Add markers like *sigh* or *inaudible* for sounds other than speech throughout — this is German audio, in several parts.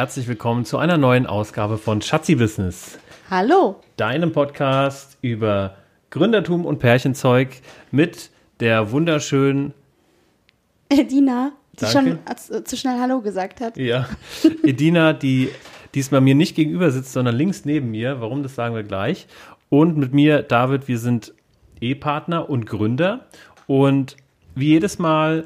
herzlich willkommen zu einer neuen Ausgabe von Schatzi Business. Hallo. Deinem Podcast über Gründertum und Pärchenzeug mit der wunderschönen Edina, die Danke. schon äh, zu schnell Hallo gesagt hat. ja, Edina, die diesmal mir nicht gegenüber sitzt, sondern links neben mir. Warum, das sagen wir gleich. Und mit mir, David, wir sind Ehepartner und Gründer. Und wie jedes Mal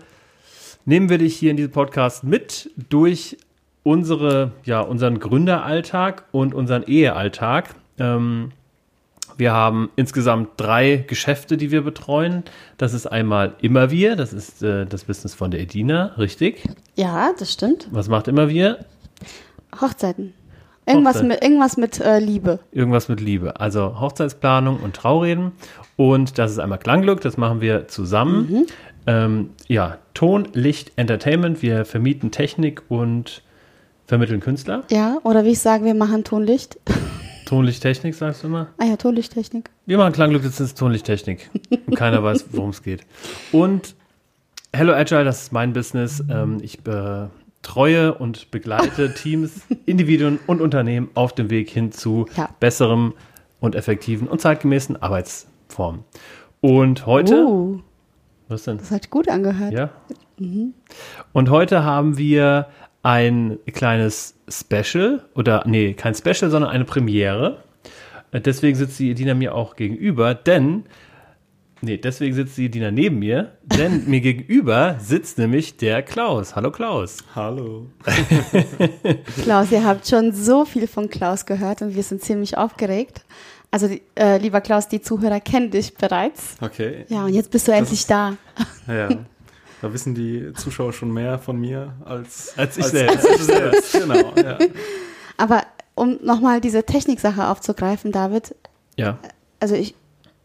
nehmen wir dich hier in diesem Podcast mit durch unsere, ja, unseren Gründeralltag und unseren Ehealltag. Ähm, wir haben insgesamt drei Geschäfte, die wir betreuen. Das ist einmal Immer Wir, das ist äh, das Business von der Edina, richtig? Ja, das stimmt. Was macht Immer Wir? Hochzeiten. Irgendwas Hochzeit. mit, irgendwas mit äh, Liebe. Irgendwas mit Liebe. Also Hochzeitsplanung und Traureden. Und das ist einmal Klangglück, das machen wir zusammen. Ähm, ja, Ton, Licht, Entertainment. Wir vermieten Technik und vermitteln Künstler. Ja, oder wie ich sage, wir machen Tonlicht. Ton, Licht, Technik, sagst du immer? ah ja, Tonlichttechnik. Wir machen Klangglück, das ist Tonlichttechnik. Und keiner weiß, worum es geht. Und Hello Agile, das ist mein Business. Ähm, ich betreue und begleite Teams, *laughs* Individuen und Unternehmen auf dem Weg hin zu Ja. besserem und effektiven und zeitgemäßen Arbeitsformen. Und heute, Uh, was denn? das hat gut angehört. Ja. Und heute haben wir ein kleines Special oder nee, kein Special, sondern eine Premiere. Äh, Deswegen sitzt die Edina mir auch gegenüber, denn nee, deswegen sitzt die Edina neben mir, denn mir *laughs* gegenüber sitzt nämlich der Klaus. Hallo Klaus. Hallo. *laughs* Klaus, ihr habt schon so viel von Klaus gehört und wir sind ziemlich aufgeregt. Also, äh, lieber Klaus, die Zuhörer kennen dich bereits. Okay. Ja, und jetzt bist du Das endlich ist- da. Ja. *laughs* Da wissen die Zuschauer schon mehr von mir als, Als ich selbst. Als ich selbst. *laughs* Genau. Ja. Aber um nochmal diese Techniksache aufzugreifen, David, Ja. also ich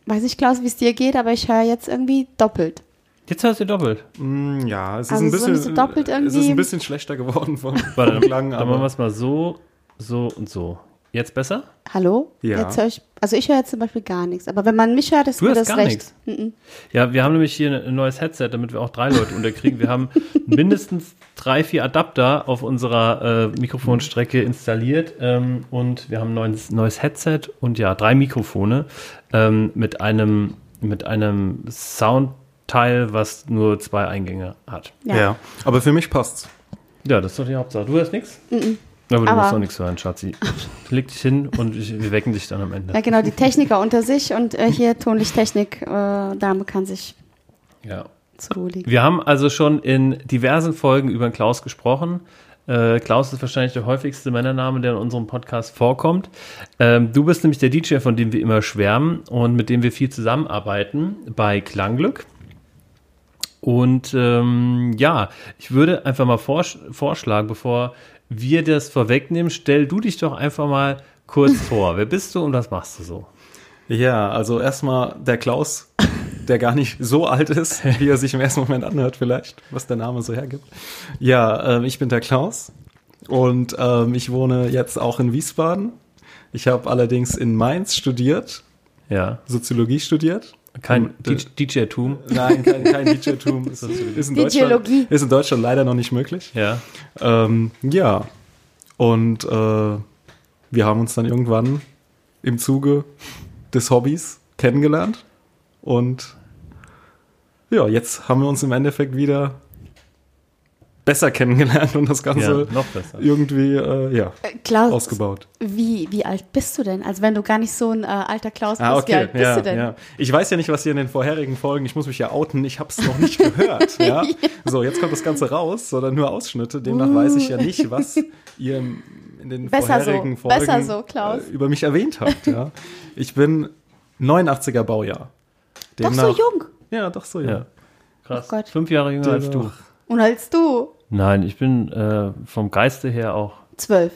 weiß nicht, Klaus, wie es dir geht, aber ich höre jetzt irgendwie doppelt. Jetzt hörst du doppelt. Mm, ja, es ist Also ein so bisschen so doppelt Es ist irgendwie. ein bisschen schlechter geworden vom dann, Klang, dann machen wir aber es mal so, so und so. Jetzt besser? Hallo? Ja. Jetzt höre ich, also ich höre jetzt zum Beispiel gar nichts. Aber wenn man mich hört, ist Du mir hörst das gar recht. nichts. Ja, wir haben nämlich hier ein neues Headset, damit wir auch drei Leute unterkriegen. Wir haben *laughs* mindestens drei, vier Adapter auf unserer äh, Mikrofonstrecke installiert ähm, und wir haben ein neues, neues Headset und ja, drei Mikrofone ähm, mit einem, mit einem Soundteil, was nur zwei Eingänge hat. ja. Ja. Aber für mich passt's. Ja, das ist doch die Hauptsache. Du hörst nichts? Aber du Aber- musst auch nichts hören, Schatzi. *laughs* Leg dich hin und ich, wir wecken dich dann am Ende. Ja, genau, die Techniker unter sich und äh, hier Tonlichttechnik, äh, Dame kann sich Ja. zur Ruhe legen. Wir haben also schon in diversen Folgen über Klaus gesprochen. Äh, Klaus ist wahrscheinlich der häufigste Männername, der in unserem Podcast vorkommt. Ähm, du bist nämlich der DJ, von dem wir immer schwärmen und mit dem wir viel zusammenarbeiten bei Klangglück. Und ähm, ja, ich würde einfach mal vorsch vorschlagen, bevor wir das vorwegnehmen, stell du dich doch einfach mal kurz *laughs* vor. Wer bist du und was machst du so? Ja, also erstmal der Klaus, der gar nicht so alt ist, wie er sich im ersten Moment anhört vielleicht, was der Name so hergibt. Ja, ähm, ich bin der Klaus und ähm, ich wohne jetzt auch in Wiesbaden. Ich habe allerdings in Mainz studiert, Ja, Soziologie studiert. Kein DJ-Tum. Nein, kein, kein DJ-Tum. *laughs* ist, ist, in Deutschland, ist in Deutschland leider noch nicht möglich. Ja. Ähm, ja, und äh, wir haben uns dann irgendwann im Zuge des Hobbys kennengelernt. Und ja, jetzt haben wir uns im Endeffekt wieder besser kennengelernt und das Ja, Ganze noch besser. irgendwie äh, ja, Äh, Klaus, ausgebaut. wie, wie alt bist du denn? Also wenn du gar nicht so ein äh, alter Klaus bist, Ah, wie okay. alt bist Ja, du denn? ja. Ich weiß ja nicht, was ihr in den vorherigen Folgen, ich muss mich ja outen, ich habe es noch nicht gehört. *laughs* ja? So, jetzt kommt das Ganze raus, sondern nur Ausschnitte. Demnach weiß ich ja nicht, was *laughs* ihr im- in den Besser so. vorherigen Folgen Besser so, Klaus. äh, über mich erwähnt habt. Ja? Ich bin 89er Baujahr. Doch so Demnach- jung. Ja, doch so jung. Ja. Krass. Oh Gott. Fünf Jahre jünger als du. Demnach. Und als du? Nein, ich bin äh, vom Geiste her auch Zwölf.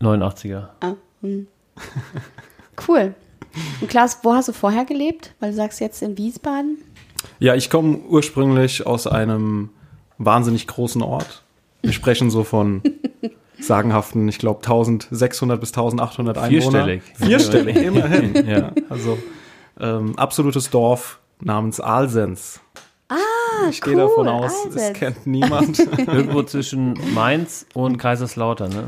89er. Ah, hm. *laughs* Cool. Und Klaus, wo hast du vorher gelebt? Weil du sagst jetzt in Wiesbaden. Ja, ich komme ursprünglich aus einem wahnsinnig großen Ort. Wir sprechen so von *laughs* sagenhaften, ich glaube 1600 bis 1800 Einwohner. Vierstellig. Vierstellig, immerhin. *laughs* Ja. Also ähm, absolutes Dorf namens Alsens. Ah, ich gehe cool, davon aus, also es jetzt. kennt niemand. *laughs* Irgendwo zwischen Mainz und Kaiserslautern, ne?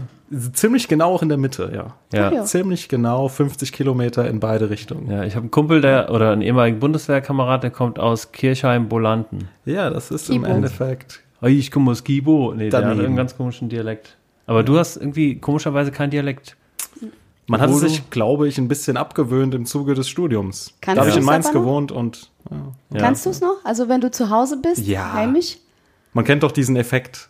Ziemlich genau auch in der Mitte, ja. Ja. Ja. Ziemlich genau 50 Kilometer in beide Richtungen. Ja, ich habe einen Kumpel, der oder einen ehemaligen Bundeswehrkamerad, der kommt aus Kirchheim-Bolanten. Ja, das ist Kibo. im Endeffekt. Ich komme aus Gibo. Nee, der hat Daneben. einen ganz komischen Dialekt. Aber du hast irgendwie komischerweise keinen Dialekt. Man hat es sich, glaube ich, ein bisschen abgewöhnt im Zuge des Studiums. Kannst da habe ich in Mainz gewohnt und ja. Kannst du es noch? Also wenn du zu Hause bist, Ja. heimisch? man kennt doch diesen Effekt,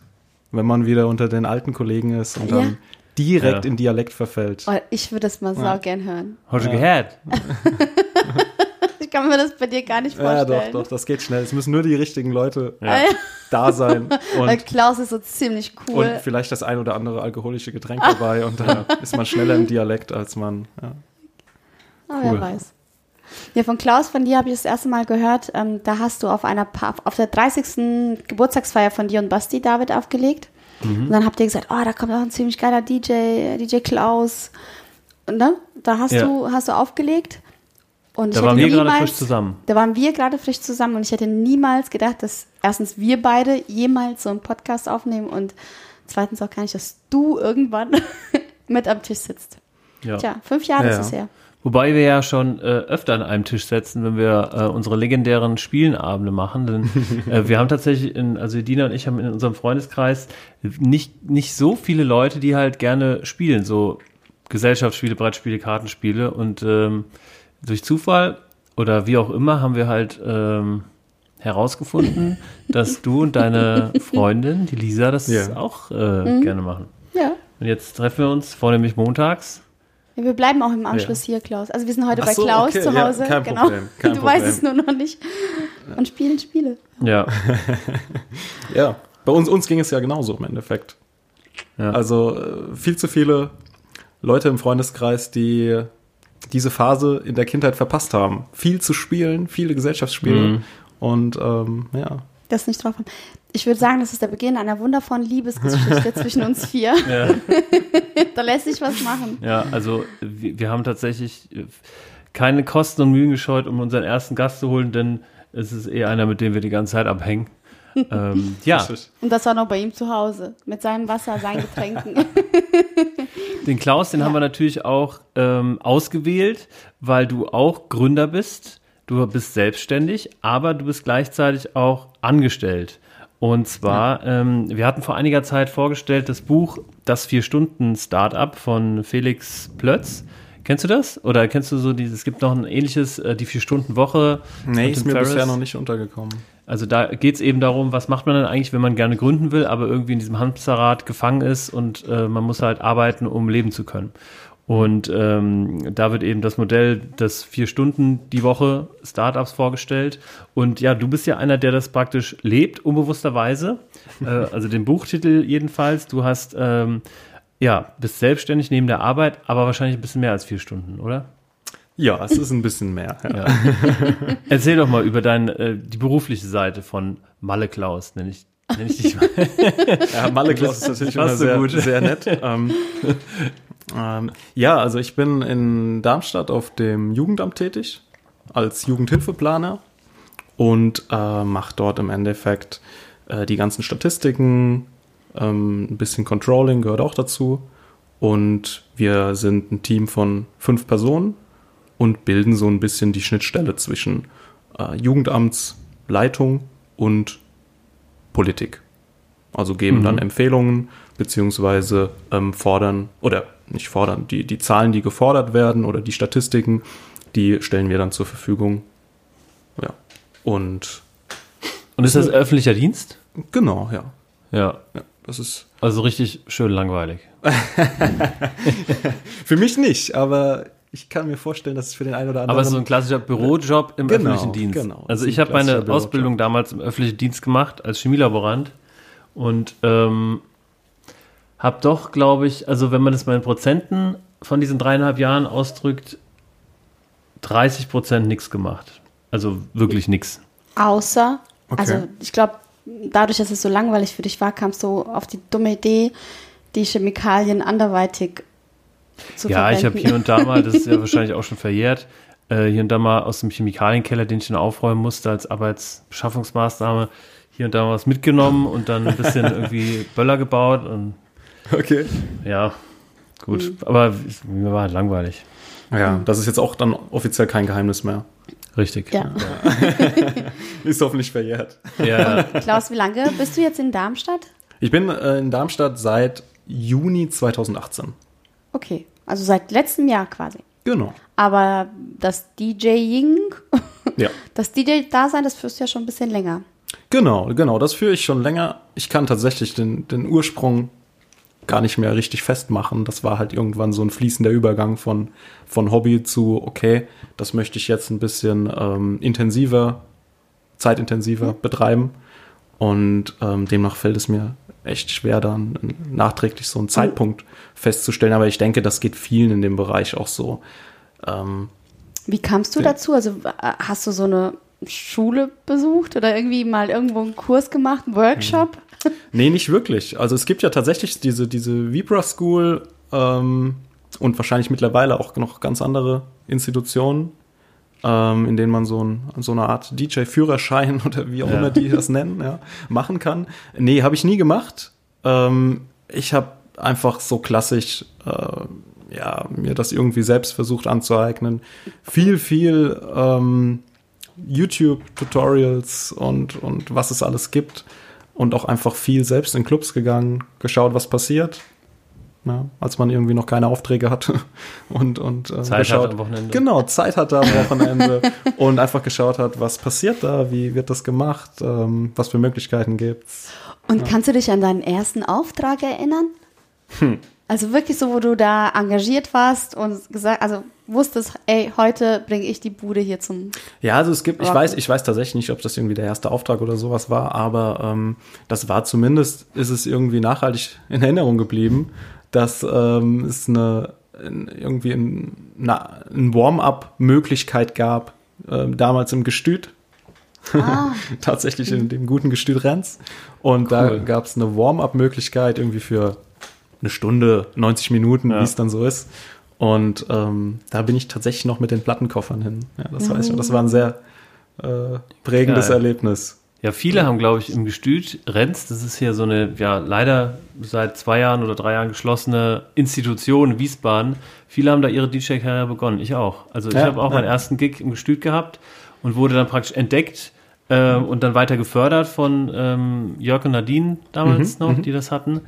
wenn man wieder unter den alten Kollegen ist und Ja. dann direkt Ja. in Dialekt verfällt. Oh, ich würde das mal sau gern hören. Hast du Ja. gehört? *laughs* Ich kann mir das bei dir gar nicht Ja, vorstellen. doch, doch, das geht schnell. Es müssen nur die richtigen Leute Ja. *laughs* da sein *laughs* und, Klaus ist so ziemlich cool. und vielleicht das ein oder andere alkoholische Getränk dabei und dann *laughs* ist man schneller im Dialekt als man. Ja. Ah, Cool. wer weiß. Ja, von Klaus, von dir habe ich das erste Mal gehört. Ähm, da hast du auf einer Pa- auf der 30. Geburtstagsfeier von dir und Basti David aufgelegt. Mhm. Und dann habt ihr gesagt, oh, da kommt auch ein ziemlich geiler DJ, DJ Klaus. Und ne? Da hast Ja. du hast du aufgelegt. Und Da waren wir gerade niemals- frisch zusammen. Da waren wir gerade frisch zusammen und ich hätte niemals gedacht, dass erstens wir beide jemals so einen Podcast aufnehmen und zweitens auch gar nicht, dass du irgendwann *laughs* mit am Tisch sitzt. Ja. Tja, fünf Jahre Ja, ist es her. Wobei wir ja schon äh, öfter an einem Tisch setzen, wenn wir äh, unsere legendären Spielenabende machen. Denn *laughs* äh, wir haben tatsächlich, in, also Dina und ich haben in unserem Freundeskreis nicht, nicht so viele Leute, die halt gerne spielen, so Gesellschaftsspiele, Brettspiele, Kartenspiele. Und ähm, durch Zufall oder wie auch immer haben wir halt ähm, herausgefunden, *laughs* dass du und deine Freundin, die Lisa, das Ja. auch äh, gerne machen. Ja. Und jetzt treffen wir uns vornehmlich montags. Ja, wir bleiben auch im Anschluss hier, Klaus. Also wir sind heute Ach bei so, Klaus okay, zu ja, Hause. kein genau. Problem, kein *laughs* du weißt Problem. es nur noch nicht. Und spielen Spiele. Ja. *laughs* Ja, bei uns, uns ging es ja genauso im Endeffekt. Ja. Also äh, viel zu viele Leute im Freundeskreis, die diese Phase in der Kindheit verpasst haben. Viel zu spielen, viele Gesellschaftsspiele. Mhm. Und ähm, ja, Das nicht drauf haben. Ich würde sagen, das ist der Beginn einer wundervollen Liebesgeschichte *laughs* zwischen uns vier. ja. *laughs* Da lässt sich was machen. Ja, also wir, wir haben tatsächlich äh, keine Kosten und Mühen gescheut, um unseren ersten Gast zu holen, denn es ist eher einer, mit dem wir die ganze Zeit abhängen. Ähm, ja. Und das war noch bei ihm zu Hause. Mit seinem Wasser, seinen Getränken. *laughs* den Klaus, den Ja. haben wir natürlich auch ähm, ausgewählt, weil du auch Gründer bist. Du bist selbstständig, aber du bist gleichzeitig auch angestellt. Und zwar, ähm, wir hatten vor einiger Zeit vorgestellt das Buch Das Vier-Stunden-Startup von Felix Plötz. Kennst du das? Oder kennst du so dieses, es gibt noch ein ähnliches, äh, die Vier-Stunden-Woche. Nee, ist mir Ferriss. bisher noch nicht untergekommen. Also da geht es eben darum, was macht man denn eigentlich, wenn man gerne gründen will, aber irgendwie in diesem Hamsterrad gefangen ist und äh, man muss halt arbeiten, um leben zu können. Und ähm, da wird eben das Modell des vier Stunden die Woche Startups vorgestellt. Und ja, du bist ja einer, der das praktisch lebt, unbewussterweise. *laughs* äh, also den Buchtitel jedenfalls. Du hast ähm, ja bist selbstständig neben der Arbeit, aber wahrscheinlich ein bisschen mehr als vier Stunden, oder? Ja, es ist ein bisschen mehr. Ja. Ja. *laughs* Erzähl doch mal über dein, äh, die berufliche Seite von Malle Klaus, nenne ich, nenn ich dich mal. *laughs* Ja, Malle Klaus ist natürlich immer sehr, gut. sehr nett. ähm, ähm, ja, also ich bin in Darmstadt auf dem Jugendamt tätig als Jugendhilfeplaner und äh, mache dort im Endeffekt äh, die ganzen Statistiken, ähm, ein bisschen Controlling gehört auch dazu. Und wir sind ein Team von fünf Personen und bilden so ein bisschen die Schnittstelle zwischen äh, Jugendamtsleitung und Politik. Also geben Mhm. dann Empfehlungen beziehungsweise ähm, fordern oder nicht fordern, die, die Zahlen, die gefordert werden oder die Statistiken, die stellen wir dann zur Verfügung. Ja. Und Und ist das öffentlicher Dienst? genau, ja. Ja. ja das ist Also richtig schön langweilig. *laughs* für mich nicht, aber ich kann mir vorstellen, dass es für den einen oder anderen. Aber es ist so ein klassischer Bürojob im Genau, öffentlichen Dienst. genau. Also ich habe meine Bürojob. Ausbildung damals im öffentlichen Dienst gemacht als Chemielaborant und ähm, habe doch, glaube ich, also wenn man das mal in Prozenten von diesen dreieinhalb Jahren ausdrückt, 30 Prozent nichts gemacht. Also wirklich nichts. Außer, Okay. also ich glaube, dadurch, dass es so langweilig für dich war, kamst du auf die dumme Idee, die Chemikalien anderweitig zu Ja, ich habe verwenden. hier und da mal, das ist ja *laughs* wahrscheinlich auch schon verjährt, äh, hier und da mal aus dem Chemikalienkeller, den ich dann aufräumen musste als Arbeitsbeschaffungsmaßnahme, hier und da mal was mitgenommen und dann ein bisschen *laughs* irgendwie Böller gebaut und Okay. ja, gut. Aber mir war halt langweilig. Ja, das ist jetzt auch dann offiziell kein Geheimnis mehr. Richtig. Ja. *laughs* Ist hoffentlich verjährt. Ja, Klaus, wie lange bist du jetzt in Darmstadt? Ich bin äh, in Darmstadt seit Juni 2018. Okay, also seit letztem Jahr quasi. Genau. Aber das DJing, Ja. *laughs* das DJ-Dasein, das führst du ja schon ein bisschen länger. Genau, genau. Das führe ich schon länger. Ich kann tatsächlich den, den Ursprung gar nicht mehr richtig festmachen. Das war halt irgendwann so ein fließender Übergang von, von Hobby zu, okay, das möchte ich jetzt ein bisschen ähm, intensiver, zeitintensiver betreiben. Und ähm, demnach fällt es mir echt schwer, dann nachträglich so einen Zeitpunkt festzustellen. Aber ich denke, das geht vielen in dem Bereich auch so. Ähm, Wie kamst du dazu? Also äh, hast du so eine Schule besucht oder irgendwie mal irgendwo einen Kurs gemacht, einen Workshop? Nee, nicht wirklich. Also es gibt ja tatsächlich diese, diese Vibra School ähm, und wahrscheinlich mittlerweile auch noch ganz andere Institutionen, ähm, in denen man so, ein, so eine Art DJ-Führerschein *laughs* oder wie auch Ja. immer die das nennen, ja, machen kann. Nee, habe ich nie gemacht. Ähm, ich habe einfach so klassisch äh, ja, mir das irgendwie selbst versucht anzueignen. Viel, viel ähm, YouTube-Tutorials und, und was es alles gibt. Und auch einfach viel selbst in Clubs gegangen, geschaut, was passiert. Ja, als man irgendwie noch keine Aufträge hatte *laughs* und, und äh, Zeit geschaut, hat am Wochenende. Genau, Zeit hatte am Wochenende *laughs* und einfach geschaut hat, was passiert da, wie wird das gemacht, ähm, was für Möglichkeiten gibt's. Und kannst du dich an deinen ersten Auftrag erinnern? Hm. Also wirklich so, wo du da engagiert warst und gesagt, also wusstest, ey, heute bringe ich die Bude hier zum. Ja, also es gibt, ich weiß, ich weiß tatsächlich nicht, ob das irgendwie der erste Auftrag oder sowas war, aber ähm, das war zumindest, ist es irgendwie nachhaltig in Erinnerung geblieben, dass ähm, es eine ein- irgendwie ein, eine, ein Warm-up-Möglichkeit gab, ähm, damals im Gestüt, Ah, *laughs* tatsächlich in dem guten Gestüt Renz. Und da Cool. gab es eine Warm-up-Möglichkeit irgendwie für eine Stunde, 90 Minuten, Ja. wie es dann so ist. Und ähm, da bin ich tatsächlich noch mit den Plattenkoffern hin. Ja, das weiß ich noch. Das war ein sehr äh, prägendes Geil. Erlebnis. Ja, viele haben, glaube ich, im Gestüt Renz, das ist hier so eine, ja, leider seit zwei Jahren oder drei Jahren geschlossene Institution in Wiesbaden. Viele haben da ihre DJ-Karriere begonnen. Ich auch. Also ich Ja, habe auch ja. meinen ersten Gig im Gestüt gehabt und wurde dann praktisch entdeckt ähm, und dann weiter gefördert von ähm, Jörg und Nadine damals Mhm, noch, die das hatten.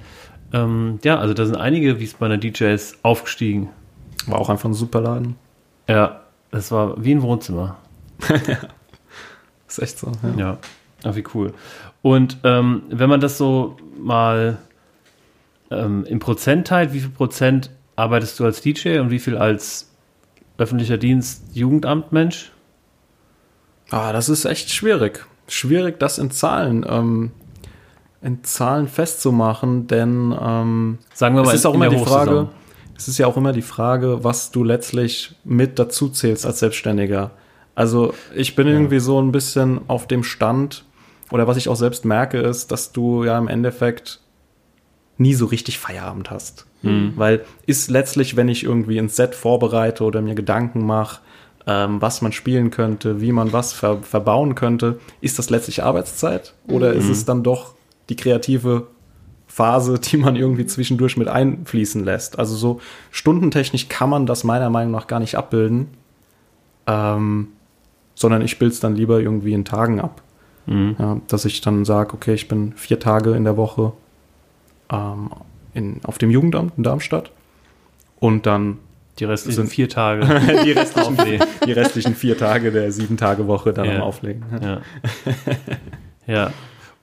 Ähm, ja, also da sind einige Wiesbadener DJs aufgestiegen. War auch einfach ein super Laden. Ja, das war wie ein Wohnzimmer. *laughs* Ist echt so. Ja. Ja, ach, wie cool. Und ähm, wenn man das so mal ähm, im Prozent teilt, wie viel Prozent arbeitest du als DJ und wie viel als öffentlicher Dienst, Jugendamtmensch? Ah, das ist echt schwierig. Schwierig, das in Zahlen, ähm, in Zahlen festzumachen, denn ähm, Sagen wir mal, es ist auch immer die Frage, es ist ja auch immer die Frage, was du letztlich mit dazu zählst als Selbstständiger. Also ich bin irgendwie so ein bisschen auf dem Stand, oder was ich auch selbst merke, ist, dass du ja im Endeffekt nie so richtig Feierabend hast. Weil ist letztlich, wenn ich irgendwie ein Set vorbereite oder mir Gedanken mache, ähm, was man spielen könnte, wie man was ver verbauen könnte, ist das letztlich Arbeitszeit oder ist es dann doch die kreative Phase, die man irgendwie zwischendurch mit einfließen lässt? Also so stundentechnisch kann man das meiner Meinung nach gar nicht abbilden, ähm, sondern ich bilde es dann lieber irgendwie in Tagen ab. Mhm. Ja, dass ich dann sage, okay, ich bin vier Tage in der Woche ähm, in, auf dem Jugendamt in Darmstadt und dann Die restlichen sind- vier Tage. *laughs* *laughs* die restlichen, die restlichen vier Tage der sieben Tage Woche dann Ja. am Auflegen. Ja. ja.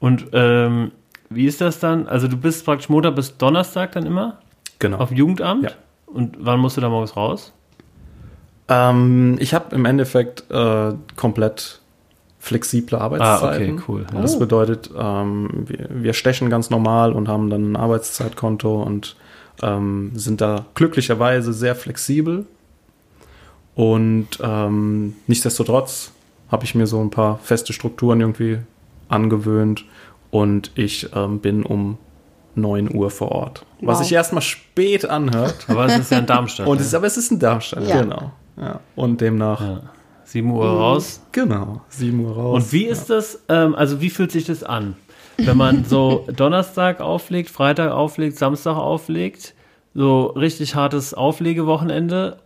Und ähm, wie ist das dann? Also du bist praktisch Montag bis Donnerstag dann immer Genau. auf Jugendamt? Ja. Und wann musst du da morgens raus? Ähm, ich habe im Endeffekt äh, komplett flexible Ah, Arbeitszeiten. okay, cool. Ja. Das bedeutet, ähm, wir, wir stechen ganz normal und haben dann ein Arbeitszeitkonto und ähm, sind da glücklicherweise sehr flexibel. Und ähm, nichtsdestotrotz habe ich mir so ein paar feste Strukturen irgendwie angewöhnt und ich ähm, bin um 9 Uhr vor Ort. Was Wow. sich erstmal spät anhört. Aber es ist ja in Darmstadt. Und es ist, aber es ist in Darmstadt, Ja. genau. Ja, und demnach, Ja. 7 Uhr raus. genau, 7 Uhr raus. Und wie ist das, ähm, also wie fühlt sich das an? Wenn man *laughs* so Donnerstag auflegt, Freitag auflegt, Samstag auflegt, so richtig hartes Auflegewochenende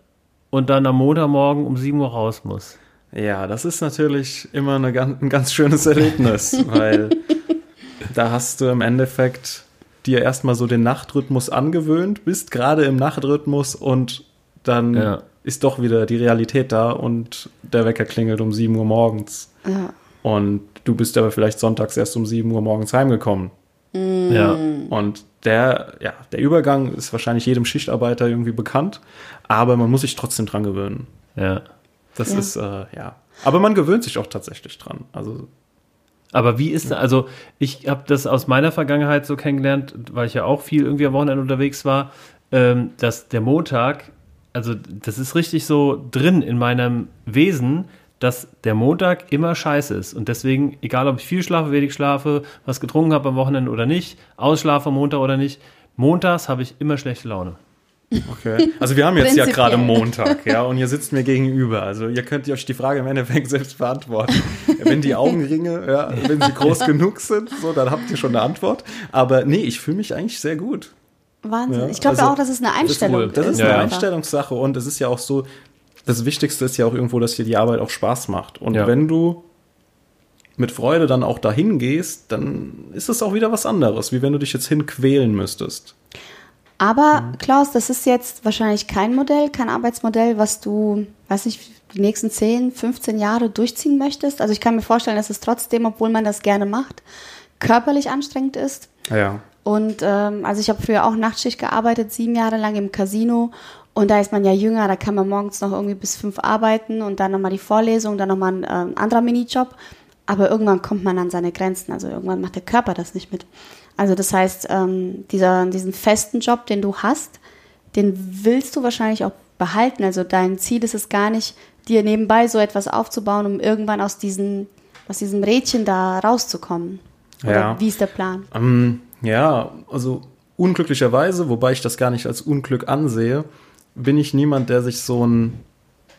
und dann am Montagmorgen um 7 Uhr raus muss. Ja, das ist natürlich immer eine, ein ganz schönes Erlebnis, *laughs* weil da hast du im Endeffekt dir erstmal so den Nachtrhythmus angewöhnt, bist gerade im Nachtrhythmus und dann Ja. Ist doch wieder die Realität da und der Wecker klingelt um 7 Uhr morgens. Ja. Und du bist aber vielleicht sonntags erst um 7 Uhr morgens heimgekommen. Ja. Und der, ja, der Übergang ist wahrscheinlich jedem Schichtarbeiter irgendwie bekannt, aber man muss sich trotzdem dran gewöhnen. ja. Das Ja. ist, äh, ja. Aber man gewöhnt sich auch tatsächlich dran. Also, Aber wie ist, also ich habe das aus meiner Vergangenheit so kennengelernt, weil ich ja auch viel irgendwie am Wochenende unterwegs war, ähm, dass der Montag, also das ist richtig so drin in meinem Wesen, dass der Montag immer scheiße ist. Und deswegen, egal ob ich viel schlafe, wenig schlafe, was getrunken habe am Wochenende oder nicht, ausschlafe am Montag oder nicht, montags habe ich immer schlechte Laune. okay. Also wir haben jetzt ja gerade Montag, ja, und ihr sitzt mir gegenüber. Also ihr könnt euch die Frage im Endeffekt selbst beantworten. wenn die Augenringe, ja, wenn sie groß genug sind, so, dann habt ihr schon eine Antwort. Aber nee, ich fühle mich eigentlich sehr gut. Wahnsinn. Ja, ich glaube also, auch, dass es eine Einstellung. Das ist Ja, eine ja. Einstellungssache und es ist ja auch so, das Wichtigste ist ja auch irgendwo, dass dir die Arbeit auch Spaß macht. Und Ja. wenn du mit Freude dann auch dahin gehst, dann ist es auch wieder was anderes, wie wenn du dich jetzt hinquälen müsstest. Aber Klaus, das ist jetzt wahrscheinlich kein Modell, kein Arbeitsmodell, was du, weiß nicht, die nächsten 10, 15 Jahre durchziehen möchtest. Also ich kann mir vorstellen, dass es trotzdem, obwohl man das gerne macht, körperlich anstrengend ist. Ja. Und ähm, also ich habe früher auch Nachtschicht gearbeitet, sieben Jahre lang im Casino. Und da ist man ja jünger, da kann man morgens noch irgendwie bis fünf arbeiten und dann nochmal die Vorlesung, dann nochmal ein ähm, anderer Minijob. Aber irgendwann kommt man an seine Grenzen. Also irgendwann macht der Körper das nicht mit. Also das heißt, ähm, dieser, diesen festen Job, den du hast, den willst du wahrscheinlich auch behalten. Also dein Ziel ist es gar nicht, dir nebenbei so etwas aufzubauen, um irgendwann aus, diesen, aus diesem Rädchen da rauszukommen. Oder Ja. wie ist der Plan? Ähm, ja, also unglücklicherweise, wobei ich das gar nicht als Unglück ansehe, bin ich niemand, der sich so einen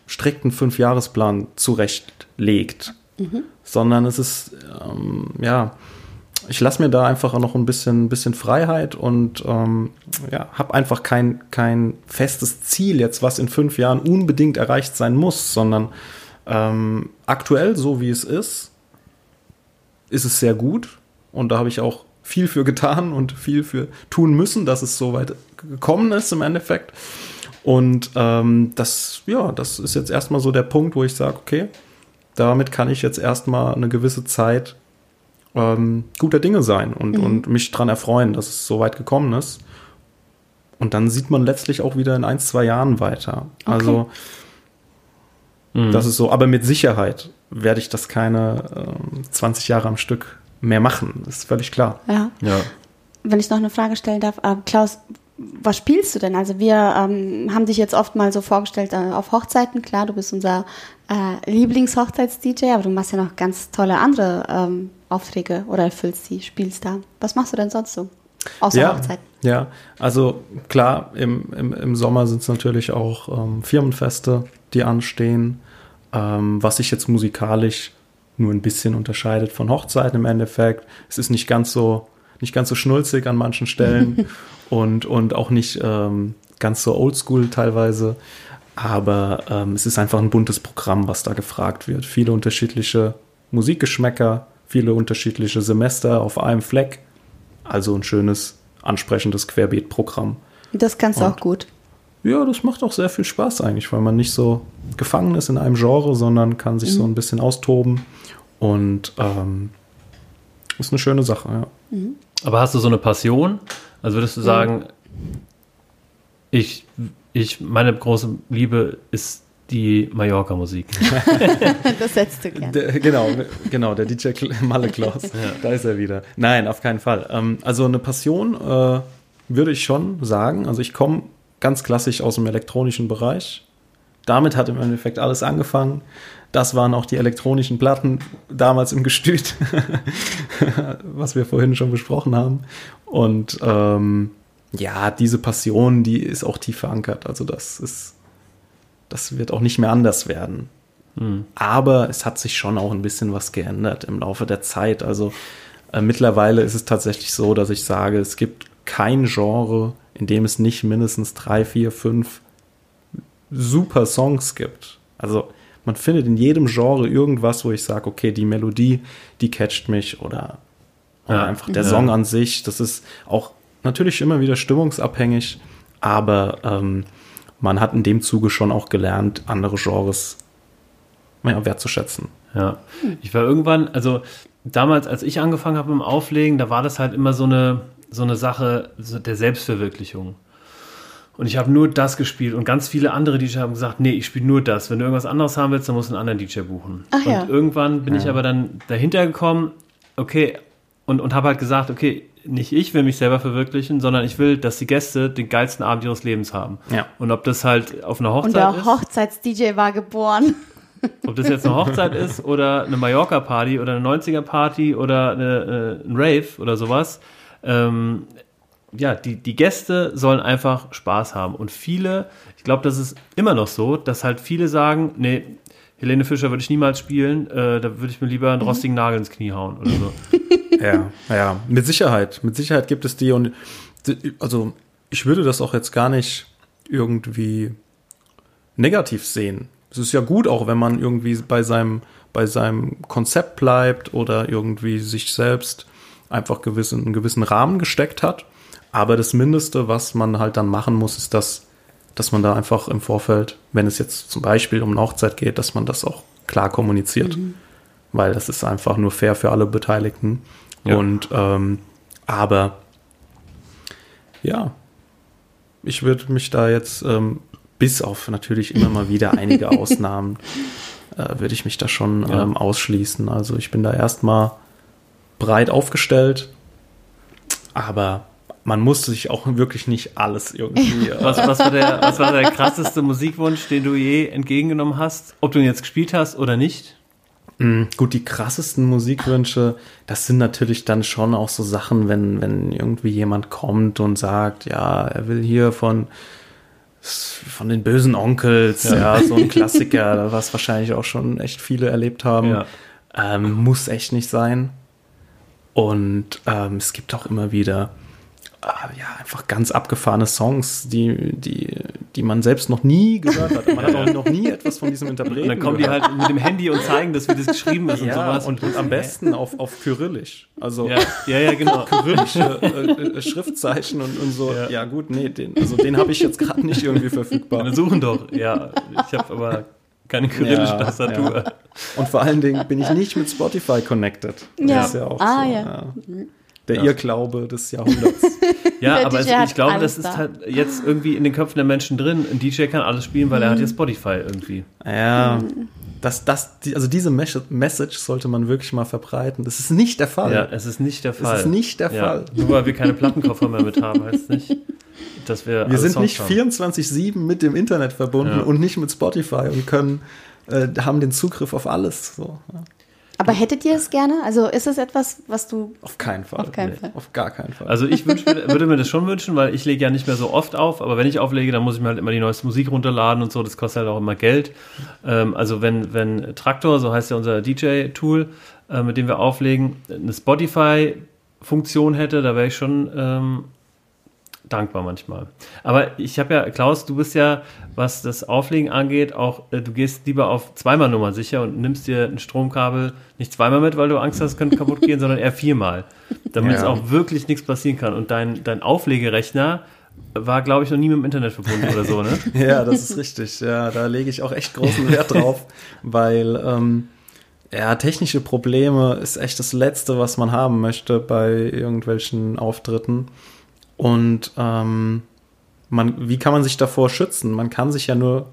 strikten Fünfjahresplan zurechtlegt. Sondern es ist, ähm, ja, ich lasse mir da einfach auch noch ein bisschen, bisschen Freiheit und ähm, ja, habe einfach kein, kein festes Ziel jetzt, was in fünf Jahren unbedingt erreicht sein muss, sondern ähm, aktuell, so wie es ist, ist es sehr gut und da habe ich auch viel für getan und viel für tun müssen, dass es so weit gekommen ist im Endeffekt. Und ähm, das, ja, das ist jetzt erstmal so der Punkt, wo ich sage, okay, damit kann ich jetzt erstmal eine gewisse Zeit ähm, guter Dinge sein und, und mich dran erfreuen, dass es so weit gekommen ist. Und dann sieht man letztlich auch wieder in ein, zwei Jahren weiter. Also, das ist so, aber mit Sicherheit werde ich das keine ähm, 20 Jahre am Stück mehr machen. Das ist völlig klar. Ja. Ja. Wenn ich noch eine Frage stellen darf, äh, Klaus, was spielst du denn? Also wir ähm, haben dich jetzt oft mal so vorgestellt äh, auf Hochzeiten. Klar, du bist unser äh, Lieblings-Hochzeits-DJ, aber du machst ja noch ganz tolle andere ähm, Aufträge oder erfüllst die, spielst da. Was machst du denn sonst so? Außer ja, Hochzeiten. Ja, also klar, im, im, im Sommer sind es natürlich auch ähm, Firmenfeste, die anstehen, ähm, was sich jetzt musikalisch nur ein bisschen unterscheidet von Hochzeiten im Endeffekt. Es ist nicht ganz so, nicht ganz so schnulzig an manchen Stellen *laughs* und, und auch nicht ähm, ganz so oldschool teilweise. Aber ähm, es ist einfach ein buntes Programm, was da gefragt wird. Viele unterschiedliche Musikgeschmäcker, viele unterschiedliche Semester auf einem Fleck. Also ein schönes, ansprechendes Querbeet-Programm. Das kannst du auch gut. Ja, das macht auch sehr viel Spaß eigentlich, weil man nicht so gefangen ist in einem Genre, sondern kann sich so ein bisschen austoben. Und ähm, ist eine schöne Sache, ja. Aber hast du so eine Passion? Also würdest du sagen, ich, ich, meine große Liebe ist die Mallorca-Musik. *laughs* Das setzt du gerne. Der, genau, genau, der DJ Malle Klaus. Da ist er wieder. Nein, auf keinen Fall. Ähm, also eine Passion äh, würde ich schon sagen. Also ich komme ganz klassisch aus dem elektronischen Bereich. Damit hat im Endeffekt alles angefangen. Das waren auch die elektronischen Platten damals im Gestüt, *laughs* was wir vorhin schon besprochen haben. Und ähm, ja, diese Passion, die ist auch tief verankert. Also das ist das wird auch nicht mehr anders werden. Aber es hat sich schon auch ein bisschen was geändert im Laufe der Zeit. Also äh, mittlerweile ist es tatsächlich so, dass ich sage, es gibt kein Genre, in dem es nicht mindestens drei, vier, fünf super Songs gibt. Also man findet in jedem Genre irgendwas, wo ich sage, okay, die Melodie, die catcht mich oder, oder Ja. einfach der Ja. Song an sich. Das ist auch natürlich immer wieder stimmungsabhängig, aber ähm, man hat in dem Zuge schon auch gelernt, andere Genres ja, wertzuschätzen. Ja, ich war irgendwann, also damals, als ich angefangen habe mit dem Auflegen, da war das halt immer so eine, so eine Sache der Selbstverwirklichung. Und ich habe nur das gespielt und ganz viele andere DJs haben gesagt, nee, ich spiele nur das. Wenn du irgendwas anderes haben willst, dann musst du einen anderen DJ buchen. Ach und ja. irgendwann bin ich aber dann dahinter gekommen, okay, und, und habe halt gesagt, okay, nicht ich will mich selber verwirklichen, sondern ich will, dass die Gäste den geilsten Abend ihres Lebens haben. Ja. Und ob das halt auf einer Und Hochzeit der ist. Hochzeits-DJ war geboren. *laughs* Ob das jetzt eine Hochzeit ist oder eine Mallorca-Party oder eine 90er-Party oder eine, äh, ein Rave oder sowas. Ähm, ja, die, die Gäste sollen einfach Spaß haben. Und viele, ich glaube, das ist immer noch so, dass halt viele sagen, nee, Helene Fischer würde ich niemals spielen, äh, da würde ich mir lieber einen rostigen Nagel ins Knie hauen oder so. *laughs* Ja, ja, mit Sicherheit. Mit Sicherheit gibt es die und also ich würde das auch jetzt gar nicht irgendwie negativ sehen. Es ist ja gut, auch wenn man irgendwie bei seinem, bei seinem Konzept bleibt oder irgendwie sich selbst einfach gewissen, einen gewissen Rahmen gesteckt hat. Aber das Mindeste, was man halt dann machen muss, ist das, dass man da einfach im Vorfeld, wenn es jetzt zum Beispiel um eine Hochzeit geht, dass man das auch klar kommuniziert. Weil das ist einfach nur fair für alle Beteiligten. Ja. Und ähm, aber ja, ich würde mich da jetzt ähm, bis auf natürlich immer mal wieder einige *laughs* Ausnahmen äh, würde ich mich da schon Ja. ähm, ausschließen. Also ich bin da erstmal breit aufgestellt, aber man muss sich auch wirklich nicht alles irgendwie. *laughs* Äh, Was, was, war der, was war der krasseste Musikwunsch, den du je entgegengenommen hast? Ob du ihn jetzt gespielt hast oder nicht? Mm, Gut, die krassesten Musikwünsche, das sind natürlich dann schon auch so Sachen, wenn, wenn irgendwie jemand kommt und sagt, ja, er will hier von, von den bösen Onkels, ja, so ein *laughs* Klassiker, was wahrscheinlich auch schon echt viele erlebt haben. Ja. Ähm, muss echt nicht sein. Und ähm, es gibt auch immer wieder äh, ja, einfach ganz abgefahrene Songs, die, die, die man selbst noch nie gehört hat. Man hat *laughs* auch noch nie etwas von diesem Interpreten Und dann kommen die gehört. halt mit dem Handy und zeigen das, wie das geschrieben ist und Ja, sowas. und, und am besten auf, auf Kyrillisch. Also Ja, ja, ja, genau. *laughs* kyrillische äh, äh, Schriftzeichen und, und so. Ja. Ja, gut, nee, den, also den habe ich jetzt gerade nicht irgendwie verfügbar. Dann suchen doch. Ja, ich habe aber keine kyrillische Ja, Tastatur. ja. Und vor allen Dingen bin ich nicht mit Spotify connected. Das Ja. ist ja auch Ah, so. ja. Der Irrglaube des Jahrhunderts. *laughs* Ja, Der aber es, ich glaube, das ist da. halt jetzt irgendwie in den Köpfen der Menschen drin. Ein DJ kann alles spielen, weil er hat ja Spotify irgendwie. ja, das, das, die, also diese Mes- Message sollte man wirklich mal verbreiten. Das ist nicht der Fall. Ja, es ist nicht der Fall. ist nicht der ja. Fall. Nur weil wir keine Plattenkoffer mehr mit haben, heißt nicht, *laughs* dass wir Wir sind Songs nicht haben. 24-7 mit dem Internet verbunden Ja. und nicht mit Spotify und können, äh, haben den Zugriff auf alles. So, ja. Aber hättet ihr es gerne? Also ist es etwas, was du. Auf keinen Fall. Auf keinen Fall. Auf gar keinen Fall. Also ich wünsch, würde mir das schon wünschen, weil ich lege ja nicht mehr so oft auf, aber wenn ich auflege, dann muss ich mir halt immer die neueste Musik runterladen und so, das kostet halt auch immer Geld. Ähm, also wenn, wenn Traktor, so heißt ja unser DJ-Tool, äh, mit dem wir auflegen, eine Spotify-Funktion hätte, da wäre ich schon ähm, dankbar manchmal. Aber ich habe ja, Klaus, du bist ja, was das Auflegen angeht, auch, äh, du gehst lieber auf zweimal Nummer sicher und nimmst dir ein Stromkabel nicht zweimal mit, weil du Angst hast, es könnte kaputt gehen, sondern eher viermal. Damit Ja. es auch wirklich nichts passieren kann. Und dein, dein Auflegerechner war, glaube ich, noch nie mit dem Internet verbunden oder so, ne? *laughs* Ja, das ist richtig. Ja, da lege ich auch echt großen Wert drauf, weil ähm, ja, technische Probleme ist echt das Letzte, was man haben möchte bei irgendwelchen Auftritten. Und ähm, man, wie kann man sich davor schützen? Man kann sich ja nur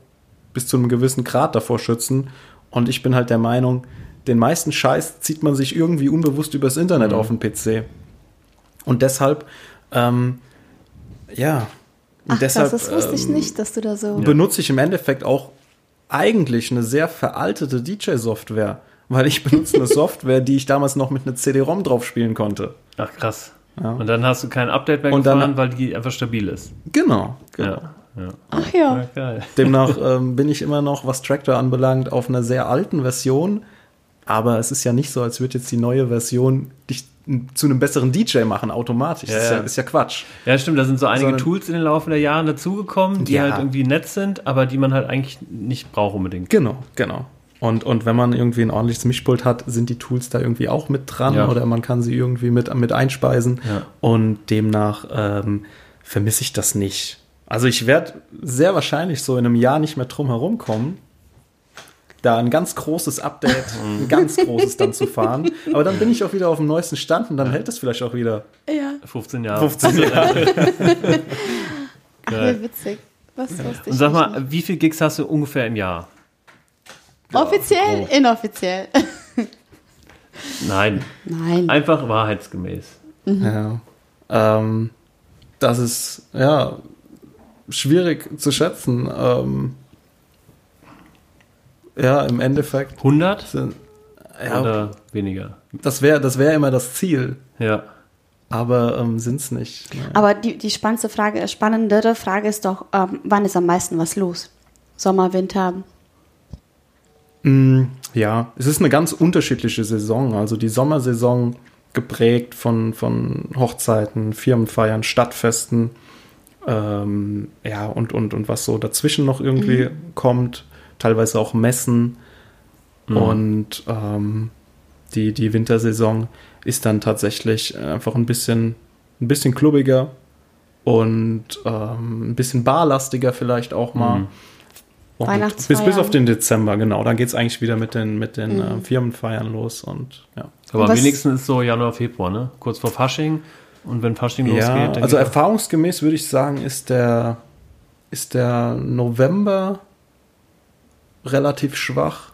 bis zu einem gewissen Grad davor schützen. Und ich bin halt der Meinung, den meisten Scheiß zieht man sich irgendwie unbewusst übers Internet Mhm. auf den PC. Und deshalb, ähm, ja. und Ach, deshalb, das, das wusste ich ähm, nicht, dass du da so. benutze ich im Endeffekt auch eigentlich eine sehr veraltete DJ-Software, weil ich benutze eine *laughs* Software, die ich damals noch mit einer CD-ROM drauf spielen konnte. Ach krass. Ja. Und dann hast du kein Update mehr Und dann- gefahren, weil die einfach stabil ist. Genau, genau. Ja, Ach ja. Ja, geil. Demnach ähm, bin ich immer noch, was Tractor anbelangt, auf einer sehr alten Version. Aber es ist ja nicht so, als würde jetzt die neue Version dich zu einem besseren DJ machen, automatisch. Ja, das ist ja, ja. ist ja Quatsch. Ja, stimmt, da sind so einige Sondern- Tools in den Laufe der Jahre dazugekommen, die Ja. halt irgendwie nett sind, aber die man halt eigentlich nicht braucht unbedingt. Genau, genau. Und, und wenn man irgendwie ein ordentliches Mischpult hat, sind die Tools da irgendwie auch mit dran Ja. oder man kann sie irgendwie mit, mit einspeisen. Ja. Und demnach ähm, vermisse ich das nicht. Also ich werde sehr wahrscheinlich so in einem Jahr nicht mehr drum herum kommen, da ein ganz großes Update, *laughs* ein ganz großes dann zu fahren. Aber dann bin ich auch wieder auf dem neuesten Stand und dann hält es vielleicht auch wieder Ja. 15 Jahre. 15 *laughs* Jahre. Ach, wie witzig. Was ich Und sag nicht mal, wie viel Gigs hast du ungefähr im Jahr? Offiziell, grob. inoffiziell. *laughs* Nein, Nein. einfach wahrheitsgemäß. Ja. Ähm, das ist ja schwierig zu schätzen. Ähm, ja, im Endeffekt 100 sind, ja, oder weniger? das wäre das wär immer das Ziel, Ja. aber ähm, sind es nicht. Ne? Aber die, die spannendste Frage, spannendere Frage ist doch, ähm, wann ist am meisten was los? Sommer, Winter? Mm, Ja, es ist eine ganz unterschiedliche Saison. Also die Sommersaison geprägt von, von Hochzeiten, Firmenfeiern, Stadtfesten, ähm, ja, und, und, und was so dazwischen noch irgendwie kommt, teilweise auch Messen. Und ähm, die, die Wintersaison ist dann tatsächlich einfach ein bisschen, ein bisschen klubbiger und ähm, ein bisschen barlastiger vielleicht auch mal. Mhm. Und Weihnachtsfeiern. bis, bis auf den Dezember, genau. Dann geht es eigentlich wieder mit den, mit den äh, Firmenfeiern los und ja. Aber am Was- wenigsten ist so Januar, Februar, ne? Kurz vor Fasching. Und wenn Fasching Ja, losgeht, dann also erfahrungsgemäß würde ich sagen, ist der, ist der November relativ schwach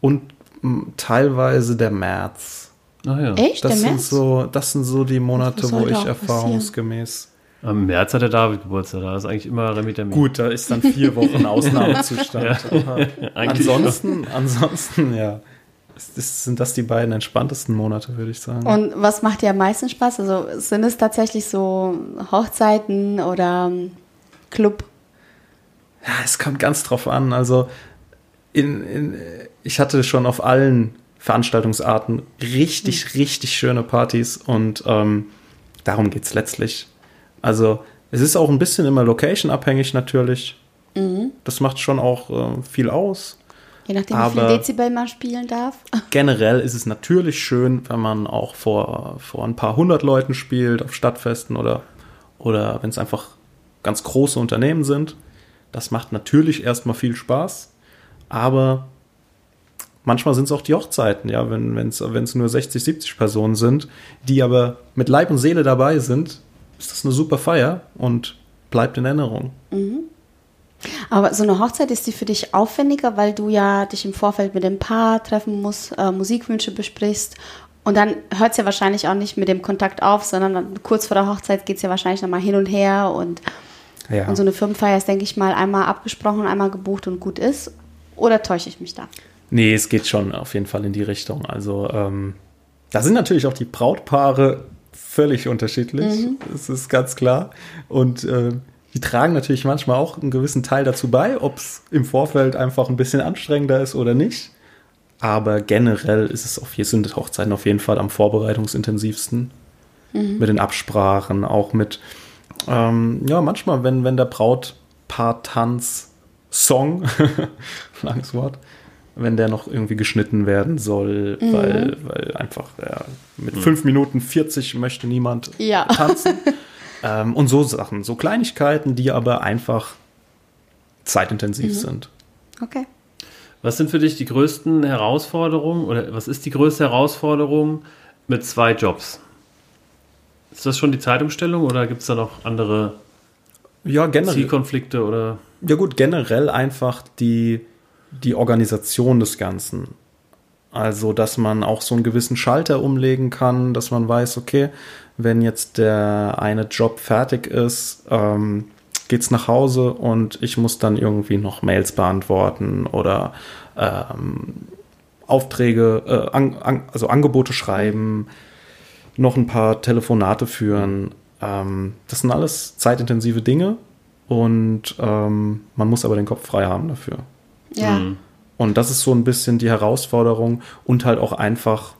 und m, teilweise der März. Ach ja. Echt? Das Der sind März? so, das sind so die Monate, wo ich erfahrungsgemäß. Am März hat der David Geburtstag, da ist eigentlich immer Remitamin. Gut, da ist dann vier Wochen Ausnahmezustand. *laughs* *laughs* Eigentlich ansonsten, ansonsten, ja, ist, sind das die beiden entspanntesten Monate, würde ich sagen. Und was macht dir am meisten Spaß? Also sind es tatsächlich so Hochzeiten oder ähm, Club? Ja, es kommt ganz drauf an. Also in, in, ich hatte schon auf allen Veranstaltungsarten richtig, richtig schöne Partys und ähm, darum geht es letztlich. Also es ist auch ein bisschen immer location-abhängig natürlich. Das macht schon auch äh, viel aus. Je nachdem, wie viel Dezibel man spielen darf. *laughs* Generell ist es natürlich schön, wenn man auch vor, vor ein paar hundert Leuten spielt, auf Stadtfesten oder, oder wenn es einfach ganz große Unternehmen sind. Das macht natürlich erstmal viel Spaß, aber manchmal sind es auch die Hochzeiten, ja, wenn es nur 60, 70 Personen sind, die aber mit Leib und Seele dabei sind, ist das eine super Feier und bleibt in Erinnerung. Aber so eine Hochzeit ist die für dich aufwendiger, weil du ja dich im Vorfeld mit dem Paar treffen musst, äh, Musikwünsche besprichst. Und dann hört es ja wahrscheinlich auch nicht mit dem Kontakt auf, sondern dann kurz vor der Hochzeit geht es ja wahrscheinlich nochmal hin und her. Und, Ja. und so eine Firmenfeier ist, denke ich mal, einmal abgesprochen, einmal gebucht und gut ist. Oder täusche ich mich da? Nee, es geht schon auf jeden Fall in die Richtung. Also ähm, da sind natürlich auch die Brautpaare völlig unterschiedlich. Das ist ganz klar. Und äh, die tragen natürlich manchmal auch einen gewissen Teil dazu bei, ob es im Vorfeld einfach ein bisschen anstrengender ist oder nicht. Aber generell ist es auf, hier sind Hochzeiten auf jeden Fall am vorbereitungsintensivsten. Mit den Absprachen, auch mit, ähm, ja, manchmal, wenn, wenn der Brautpaar-Tanz Song, *laughs* langes Wort, wenn der noch irgendwie geschnitten werden soll, weil, weil einfach ja, mit 5 Minuten 40 möchte niemand Ja. *laughs* tanzen. ähm, und so Sachen, so Kleinigkeiten, die aber einfach zeitintensiv sind. Okay. Was sind für dich die größten Herausforderungen oder was ist die größte Herausforderung mit zwei Jobs? Ist das schon die Zeitumstellung oder gibt es da noch andere Ja, generell. Zielkonflikte oder? Ja gut, generell einfach die, die Organisation des Ganzen. Also, dass man auch so einen gewissen Schalter umlegen kann, dass man weiß, okay, wenn jetzt der eine Job fertig ist, ähm, geht's nach Hause und ich muss dann irgendwie noch Mails beantworten oder ähm, Aufträge, äh, an, an, also Angebote schreiben, noch ein paar Telefonate führen. Ähm, das sind alles zeitintensive Dinge und ähm, man muss aber den Kopf frei haben dafür. Ja. Mhm. Und das ist so ein bisschen die Herausforderung und halt auch einfach,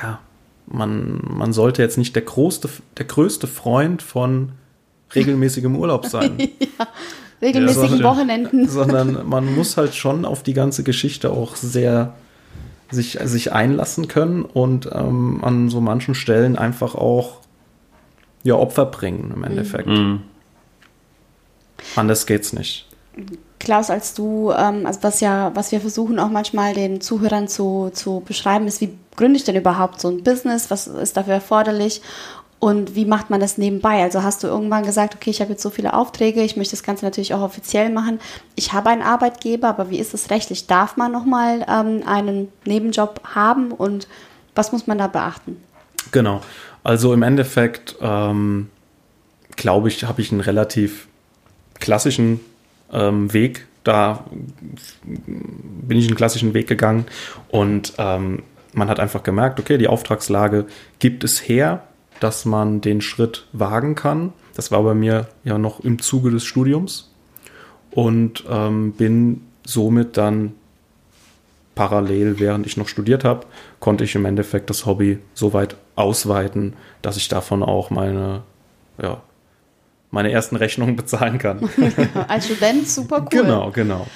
ja, man, man sollte jetzt nicht der größte, der größte Freund von regelmäßigem Urlaub sein, *laughs* Regelmäßigen Ja, Wochenenden. *laughs* sondern man muss halt schon auf die ganze Geschichte auch sehr sich, sich einlassen können und ähm, an so manchen Stellen einfach auch ja, Opfer bringen im Endeffekt. Mhm. Anders geht's nicht. Klaus, als du, ähm, also was ja, was wir versuchen auch manchmal den Zuhörern zu, zu beschreiben, ist, wie gründe ich denn überhaupt so ein Business? Was ist dafür erforderlich? Und wie macht man das nebenbei? Also hast du irgendwann gesagt, okay, ich habe jetzt so viele Aufträge, ich möchte das Ganze natürlich auch offiziell machen. Ich habe einen Arbeitgeber, aber wie ist es rechtlich? Darf man nochmal ähm, einen Nebenjob haben und was muss man da beachten? Genau. Also im Endeffekt, ähm, glaube ich, habe ich einen relativ klassischen ähm, Weg. Da bin ich einen klassischen Weg gegangen und ähm, man hat einfach gemerkt, okay, die Auftragslage gibt es her, dass man den Schritt wagen kann. Das war bei mir ja noch im Zuge des Studiums und ähm, bin somit dann parallel, während ich noch studiert habe, konnte ich im Endeffekt das Hobby so weit ausweiten, dass ich davon auch meine, ja, meine ersten Rechnungen *laughs* bezahlen kann. *laughs* Als Student super cool. Genau, genau.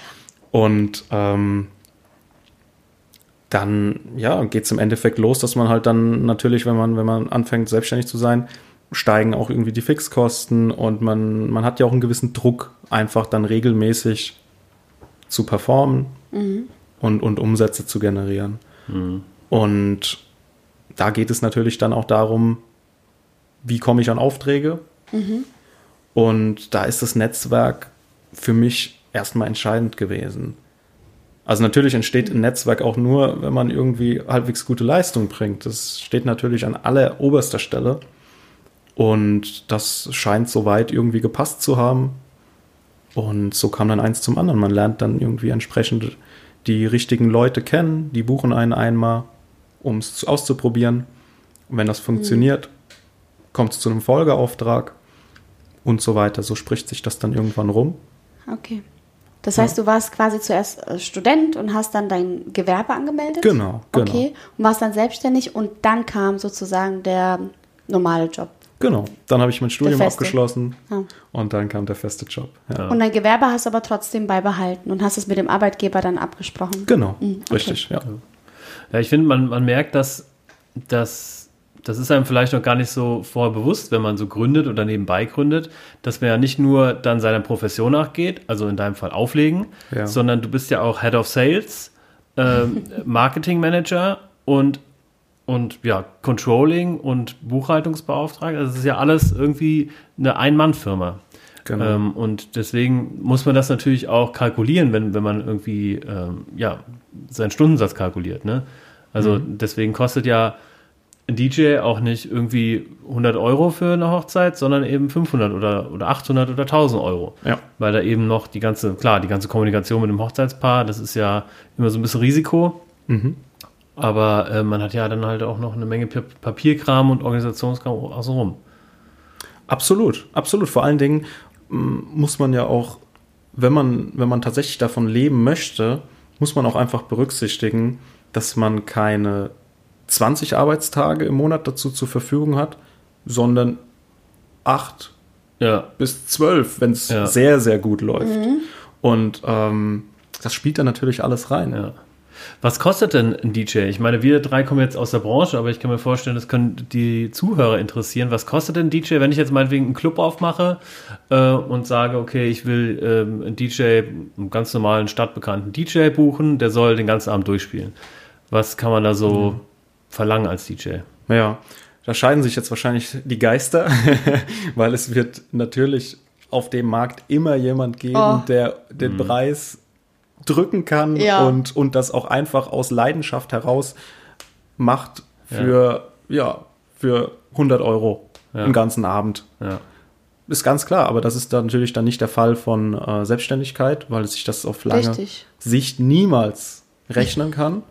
Und ähm, dann ja, geht es im Endeffekt los, dass man halt dann natürlich, wenn man, wenn man anfängt, selbstständig zu sein, steigen auch irgendwie die Fixkosten und man, man hat ja auch einen gewissen Druck, einfach dann regelmäßig zu performen und, und Umsätze zu generieren. Und da geht es natürlich dann auch darum, wie komme ich an Aufträge? Und da ist das Netzwerk für mich erstmal entscheidend gewesen. Also natürlich entsteht ein Netzwerk auch nur, wenn man irgendwie halbwegs gute Leistung bringt. Das steht natürlich an aller oberster Stelle. Und das scheint soweit irgendwie gepasst zu haben. Und so kam dann eins zum anderen. Man lernt dann irgendwie entsprechend die richtigen Leute kennen, die buchen einen einmal, um es auszuprobieren. Und wenn das funktioniert, kommt es zu einem Folgeauftrag und so weiter. So spricht sich das dann irgendwann rum. Okay. Das heißt, du warst quasi zuerst äh, Student und hast dann dein Gewerbe angemeldet? Genau, genau. Okay. Und warst dann selbstständig und dann kam sozusagen der normale Job. Genau. Dann habe ich mein Studium abgeschlossen Ja. und dann kam der feste Job. Ja. Und dein Gewerbe hast du aber trotzdem beibehalten und hast es mit dem Arbeitgeber dann abgesprochen. Genau, Mhm, okay. richtig, ja. Ja, ich finde, man, man merkt, dass, dass das ist einem vielleicht noch gar nicht so vorher bewusst, wenn man so gründet oder nebenbei gründet, dass man ja nicht nur dann seiner Profession nachgeht, also in deinem Fall auflegen, Ja. sondern du bist ja auch Head of Sales, ähm, *laughs* Marketing Manager und, und ja, Controlling und Buchhaltungsbeauftragter. Also es ist ja alles irgendwie eine Ein-Mann-Firma. Genau. Ähm, und deswegen muss man das natürlich auch kalkulieren, wenn, wenn man irgendwie ähm, ja, seinen Stundensatz kalkuliert. Ne? Also deswegen kostet ja DJ auch nicht irgendwie 100 Euro für eine Hochzeit, sondern eben 500 oder, oder 800 oder 1000 Euro. Ja. Weil da eben noch die ganze, klar, die ganze Kommunikation mit dem Hochzeitspaar, das ist ja immer so ein bisschen Risiko. Aber äh, man hat ja dann halt auch noch eine Menge Pa- Papierkram und Organisationskram außenrum. Absolut, absolut. Vor allen Dingen mm, muss man ja auch, wenn man, wenn man tatsächlich davon leben möchte, muss man auch einfach berücksichtigen, dass man keine 20 Arbeitstage im Monat dazu zur Verfügung hat, sondern 8 Ja, bis 12, wenn es Ja. sehr, sehr gut läuft. Und ähm, das spielt da natürlich alles rein. Ja. Was kostet denn ein DJ? Ich meine, wir drei kommen jetzt aus der Branche, aber ich kann mir vorstellen, das können die Zuhörer interessieren. Was kostet denn ein DJ, wenn ich jetzt meinetwegen einen Club aufmache äh, und sage, okay, ich will ähm, einen DJ, einen ganz normalen stadtbekannten DJ buchen, der soll den ganzen Abend durchspielen. Was kann man da so verlangen als DJ? Ja, da scheiden sich jetzt wahrscheinlich die Geister, *laughs* weil es wird natürlich auf dem Markt immer jemand geben, Oh. der den Preis drücken kann Ja. und, und das auch einfach aus Leidenschaft heraus macht für, ja, für 100 Euro Ja. den ganzen Abend. Ja. Ist ganz klar, aber das ist dann natürlich dann nicht der Fall von äh, Selbstständigkeit, weil sich das auf lange Richtig. Sicht niemals rechnen kann.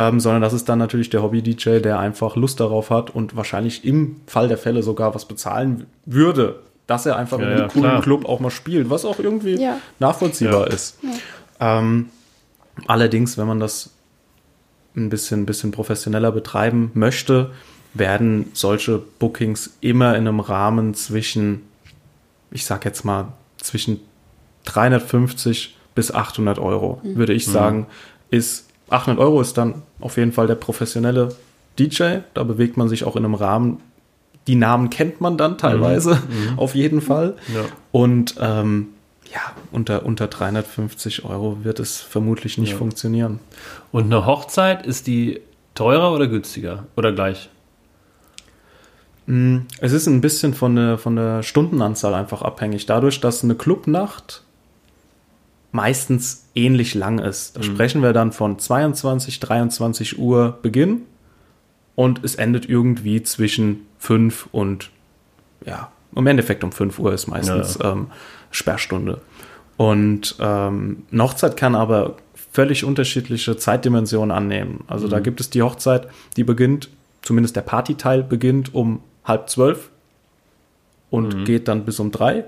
Ähm, sondern das ist dann natürlich der Hobby-DJ, der einfach Lust darauf hat und wahrscheinlich im Fall der Fälle sogar was bezahlen würde, dass er einfach Ja, in einem ja, coolen klar. Club auch mal spielt, was auch irgendwie Ja. nachvollziehbar Ja. ist. Ähm, allerdings, wenn man das ein bisschen, bisschen professioneller betreiben möchte, werden solche Bookings immer in einem Rahmen zwischen, ich sag jetzt mal, zwischen 350 bis 800 Euro, würde ich sagen, ist 800 Euro ist dann auf jeden Fall der professionelle DJ. Da bewegt man sich auch in einem Rahmen. Die Namen kennt man dann teilweise, *laughs* auf jeden Fall. Ja. Und ähm, ja, unter, unter 350 Euro wird es vermutlich nicht Ja. funktionieren. Und eine Hochzeit, ist die teurer oder günstiger? Oder gleich? Mm, Es ist ein bisschen von der, von der Stundenanzahl einfach abhängig. Dadurch, dass eine Clubnacht meistens ähnlich lang ist. Da sprechen wir dann von 22, 23 Uhr Beginn und es endet irgendwie zwischen 5 und, ja, im Endeffekt um 5 Uhr ist meistens Ähm, Sperrstunde. Und ähm, eine Hochzeit kann aber völlig unterschiedliche Zeitdimensionen annehmen. Also da gibt es die Hochzeit, die beginnt, zumindest der Partyteil beginnt um halb zwölf und geht dann bis um drei.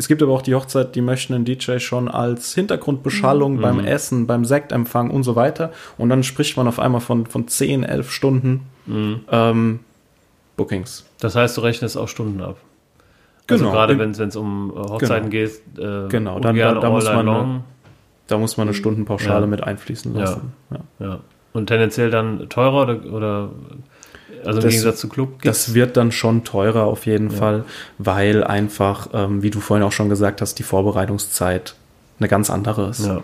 Es gibt aber auch die Hochzeit, die möchten einen DJ schon als Hintergrundbeschallung beim Essen, beim Sektempfang und so weiter. Und dann spricht man auf einmal von, von 10, 11 Stunden ähm, Bookings. Das heißt, du rechnest auch Stunden ab. Also Genau. gerade In- wenn es um äh, Hochzeiten geht, äh, Genau, dann- da- da muss man- long. Da muss man eine Stundenpauschale Ja. mit einfließen Ja. lassen. Ja. Ja. Und tendenziell dann teurer oder, oder also im Das- Gegensatz zu Club Das wird dann schon teurer auf jeden Fall, weil einfach, ähm, wie du vorhin auch schon gesagt hast, die Vorbereitungszeit eine ganz andere ist. ja.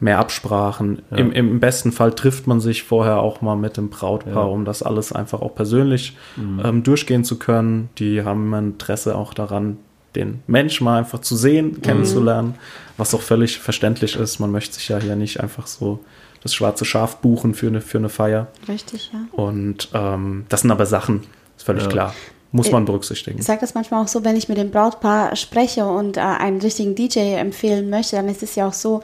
Mehr Absprachen. Ja. Im, Im besten Fall trifft man sich vorher auch mal mit dem Brautpaar, Ja. um das alles einfach auch persönlich Mhm. ähm, durchgehen zu können. Die haben ein Interesse auch daran, den Mensch mal einfach zu Mhm. sehen, kennenzulernen, was auch völlig verständlich ist. Man möchte sich ja hier nicht einfach so das schwarze Schaf buchen für eine, für eine Feier. Richtig, ja. Und ähm, das sind aber Sachen, ist völlig Ja. klar. Muss Äh, man berücksichtigen. Ich sage das manchmal auch so, wenn ich mit dem Brautpaar spreche und äh, einen richtigen DJ empfehlen möchte, dann ist es ja auch so,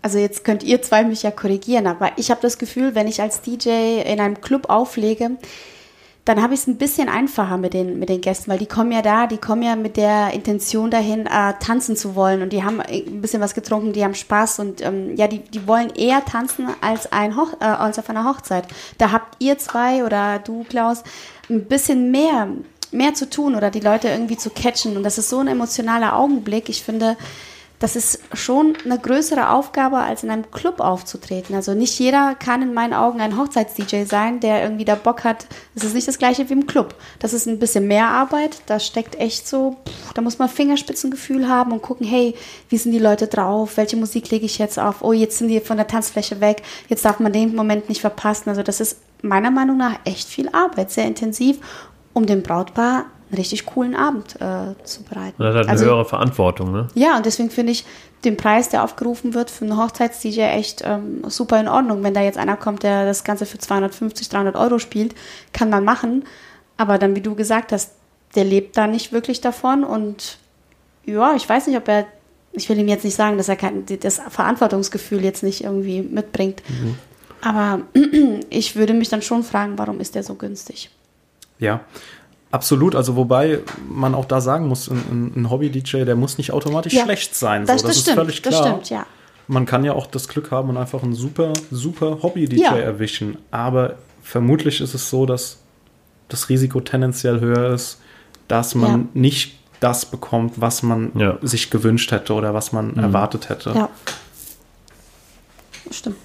also jetzt könnt ihr zwei mich ja korrigieren, aber ich habe das Gefühl, wenn ich als DJ in einem Club auflege, dann habe ich es ein bisschen einfacher mit den, mit den Gästen, weil die kommen ja da, die kommen ja mit der Intention dahin, äh, tanzen zu wollen und die haben ein bisschen was getrunken, die haben Spaß und ähm, ja, die, die wollen eher tanzen als, ein Hoch, äh, als auf einer Hochzeit. Da habt ihr zwei oder du, Klaus, ein bisschen mehr, mehr zu tun oder die Leute irgendwie zu catchen und das ist so ein emotionaler Augenblick. Ich finde, das ist schon eine größere Aufgabe, als in einem Club aufzutreten. Also nicht jeder kann in meinen Augen ein Hochzeits-DJ sein, der irgendwie da Bock hat. Es ist nicht das gleiche wie im Club. Das ist ein bisschen mehr Arbeit. Da steckt echt so, pff, da muss man Fingerspitzengefühl haben und gucken, hey, wie sind die Leute drauf? Welche Musik lege ich jetzt auf? Oh, jetzt sind die von der Tanzfläche weg. Jetzt darf man den Moment nicht verpassen. Also das ist meiner Meinung nach echt viel Arbeit, sehr intensiv, um dem Brautpaar einen richtig coolen Abend äh, zu bereiten. Man hat halt eine Also- höhere Verantwortung, ne? ja, und deswegen finde ich den Preis, der aufgerufen wird für einen Hochzeits-DJ echt ähm, super in Ordnung. Wenn da jetzt einer kommt, der das Ganze für 250, 300 Euro spielt, kann man machen. Aber dann, wie du gesagt hast, der lebt da nicht wirklich davon. Und ja, ich weiß nicht, ob er, ich will ihm jetzt nicht sagen, dass er kein, das Verantwortungsgefühl jetzt nicht irgendwie mitbringt. Aber *clears throat* ich würde mich dann schon fragen, warum ist der so günstig? Ja, absolut. Also wobei man auch da sagen muss, ein, ein- Hobby-DJ, der muss nicht automatisch Ja, schlecht sein. Das, so, das, ist stimmt, völlig klar. das stimmt, ja. Man kann ja auch das Glück haben und einfach einen super, super Hobby-DJ Ja. erwischen. Aber vermutlich ist es so, dass das Risiko tendenziell höher ist, dass man Ja. nicht das bekommt, was man Ja. sich gewünscht hätte oder was man erwartet hätte. Ja. Stimmt.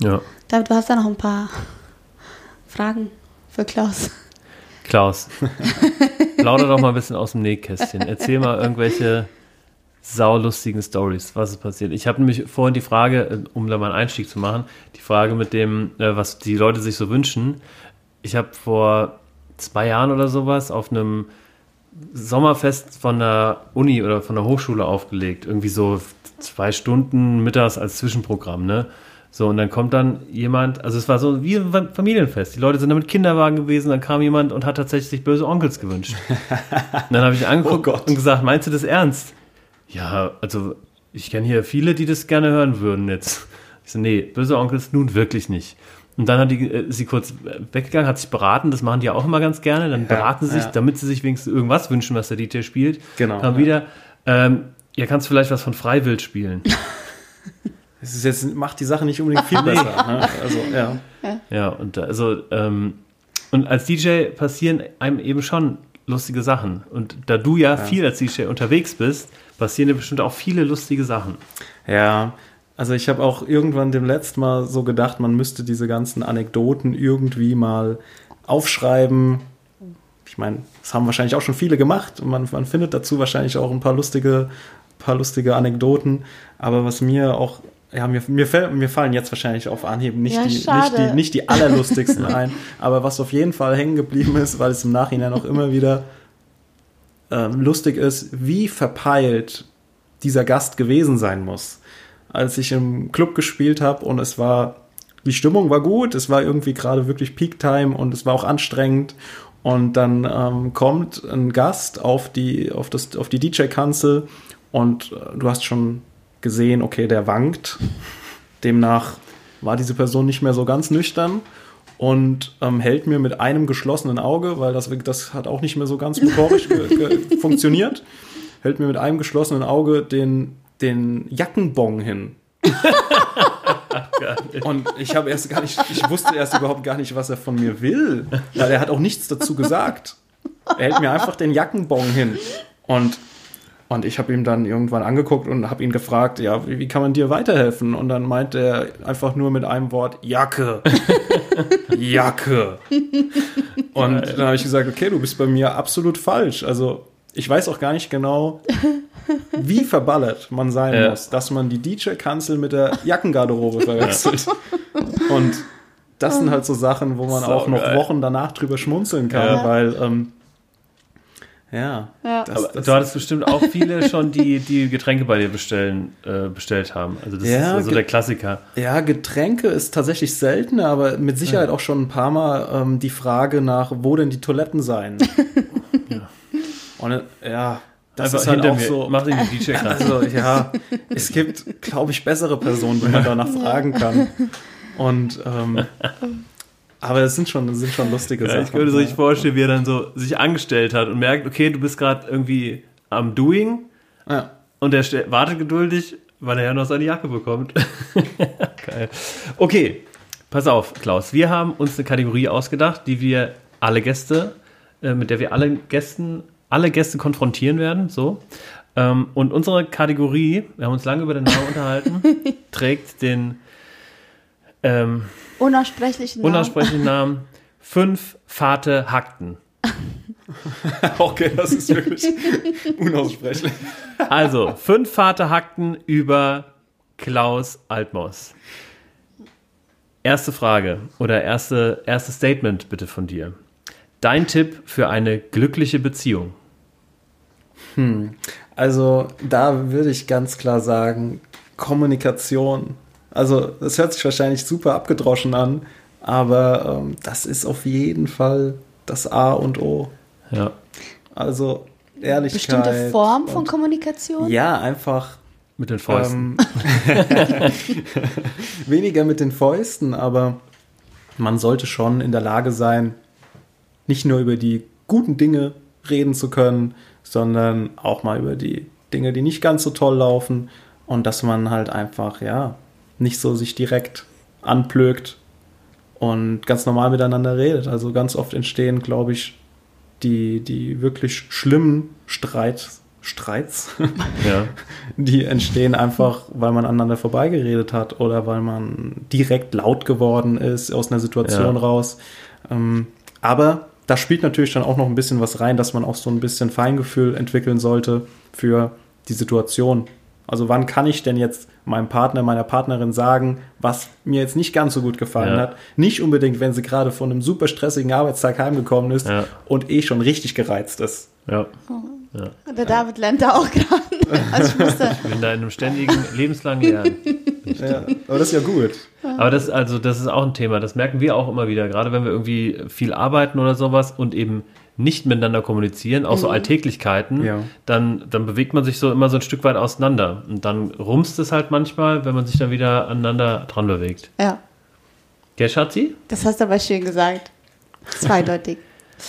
Ja. David, du hast da noch ein paar Fragen für Klaus. Klaus, plauder doch mal ein bisschen aus dem Nähkästchen. Erzähl mal irgendwelche saulustigen Stories, was ist passiert. Ich habe nämlich vorhin die Frage, äh, um da mal einen Einstieg zu machen, die Frage mit dem, äh, was die Leute sich so wünschen. Ich habe vor zwei Jahren oder sowas auf einem Sommerfest von der Uni oder von der Hochschule aufgelegt. Irgendwie so zwei Stunden mittags als Zwischenprogramm, ne? So, und dann kommt dann jemand, also es war so wie ein Familienfest. Die Leute sind da mit Kinderwagen gewesen, dann kam jemand und hat tatsächlich böse Onkels gewünscht. und *laughs* dann habe ich angeguckt Oh und gesagt, meinst du das ernst? Ja, also ich kenne hier viele, die das gerne hören würden jetzt. Ich so, nee, böse Onkels nun wirklich nicht. Und dann hat die, äh, sie kurz weggegangen, hat sich beraten, das machen die auch immer ganz gerne. Dann beraten sie sich, ja. damit sie sich wenigstens irgendwas wünschen, was der DJ spielt. Genau, Kam ja. wieder, ähm, ja, kannst du vielleicht was von Freiwild spielen? *laughs* Es ist jetzt, macht die Sache nicht unbedingt viel *laughs* besser. Ne? Also, ja. ja, und also, ähm, und als DJ passieren einem eben schon lustige Sachen. Und da du ja, viel als DJ unterwegs bist, passieren dir bestimmt auch viele lustige Sachen. Ja, also ich habe auch irgendwann dem letzten Mal so gedacht, man müsste diese ganzen Anekdoten irgendwie mal aufschreiben. Ich meine, das haben wahrscheinlich auch schon viele gemacht und man, man findet dazu wahrscheinlich auch ein paar lustige, paar lustige Anekdoten. Aber was mir auch, ja, mir, mir, fällt, mir fallen jetzt wahrscheinlich auf Anhieb nicht, Ja, die, nicht, die, nicht die allerlustigsten ein, aber was auf jeden Fall hängen geblieben ist, weil es im Nachhinein auch immer wieder ähm, lustig ist, wie verpeilt dieser Gast gewesen sein muss. Als ich im Club gespielt habe und es war, die Stimmung war gut, es war irgendwie gerade wirklich Peak Time und es war auch anstrengend. Und dann ähm, kommt ein Gast auf die, auf das, auf die DJ-Kanzel und äh, du hast schon gesehen, okay, der wankt. Demnach war diese Person nicht mehr so ganz nüchtern und ähm, hält mir mit einem geschlossenen Auge, weil das, das hat auch nicht mehr so ganz motorisch *laughs* funktioniert, hält mir mit einem geschlossenen Auge den, den Jackenbong hin. *laughs* Und ich habe erst gar nicht, ich wusste erst überhaupt gar nicht, was er von mir will, weil er hat auch nichts dazu gesagt. Er hält mir einfach den Jackenbong hin. Und, und ich habe ihm dann irgendwann angeguckt und habe ihn gefragt, ja, wie, wie kann man dir weiterhelfen? Und dann meint er einfach nur mit einem Wort, Jacke. *laughs* Jacke. Und dann habe ich gesagt, okay, du bist bei mir absolut falsch. Also ich weiß auch gar nicht genau, wie *laughs* verballert man sein Ja. muss, dass man die DJ-Kanzel mit der Jackengarderobe verwechselt. *laughs* Und das sind halt so Sachen, wo man So auch noch geil. Wochen danach drüber schmunzeln kann, Ja. weil, ähm, ja, Ja. das, Aber das, du hattest bestimmt auch viele schon, die, die Getränke bei dir bestellen, äh, bestellt haben. Also das Ja, ist also der Klassiker. ja, Getränke ist tatsächlich seltener, aber mit Sicherheit auch schon ein paar Mal ähm, die Frage nach, wo denn die Toiletten seien. *laughs* Und äh, ja, das Einfach ist halt auch mir. so. Mach den DJ -Kanzel. *laughs* Also ja, es gibt, glaube ich, bessere Personen, die man *laughs* danach fragen kann. Und ähm, aber es sind schon, es sind schon lustige Ja, Sachen. ich könnte sich vorstellen, wie er dann so sich angestellt hat und merkt, okay, du bist gerade irgendwie am Doing Ja. und er wartet geduldig, weil er ja noch seine Jacke bekommt. *laughs* Geil. Okay, pass auf, Klaus. Wir haben uns eine Kategorie ausgedacht, die wir alle Gäste, äh, mit der wir alle Gästen, alle Gäste konfrontieren werden. So. Ähm, und unsere Kategorie, wir haben uns lange über den Namen unterhalten, *laughs* trägt den ähm, Unaussprechlichen Namen. unaussprechlichen Namen Fünf Vater Hackten. *laughs* Okay, das ist wirklich unaussprechlich. Also, fünf Vater Hackten über Klaus Altmaus. Erste Frage oder erste, erste Statement bitte von dir. Dein Tipp für eine glückliche Beziehung. Also da würde ich ganz klar sagen, Kommunikation. Also das hört sich wahrscheinlich super abgedroschen an, aber ähm, das ist auf jeden Fall das A und O. Ja. Also Ehrlichkeit. Bestimmte Form von und- Kommunikation? Ja, einfach Mit den Fäusten. Ähm, *laughs* weniger mit den Fäusten, aber man sollte schon in der Lage sein, nicht nur über die guten Dinge reden zu können, sondern auch mal über die Dinge, die nicht ganz so toll laufen und dass man halt einfach, ja, nicht so sich direkt anplögt und ganz normal miteinander redet. Also ganz oft entstehen, glaube ich, die, die wirklich schlimmen Streit, Streits, *laughs* ja. die entstehen einfach, weil man aneinander vorbeigeredet hat oder weil man direkt laut geworden ist aus einer Situation Ja. raus. Ähm, aber da spielt natürlich dann auch noch ein bisschen was rein, dass man auch so ein bisschen Feingefühl entwickeln sollte für die Situation. Also wann kann ich denn jetzt meinem Partner, meiner Partnerin sagen, was mir jetzt nicht ganz so gut gefallen Ja. hat? Nicht unbedingt, wenn sie gerade von einem super stressigen Arbeitstag heimgekommen ist Ja. und eh schon richtig gereizt ist. ja. Der David lernt da auch gerade. Also ich Ich bin da in einem ständigen, lebenslangen Lernen. Ja, aber das ist ja gut. Aber das, also, das ist auch ein Thema. Das merken wir auch immer wieder. Gerade wenn wir irgendwie viel arbeiten oder sowas und eben nicht miteinander kommunizieren, auch so Alltäglichkeiten, Ja. dann, dann bewegt man sich so immer so ein Stück weit auseinander. Und dann rumst es halt manchmal, wenn man sich dann wieder aneinander dran bewegt. ja. Gell, Schatzi? Das hast du aber schön gesagt. Zweideutig.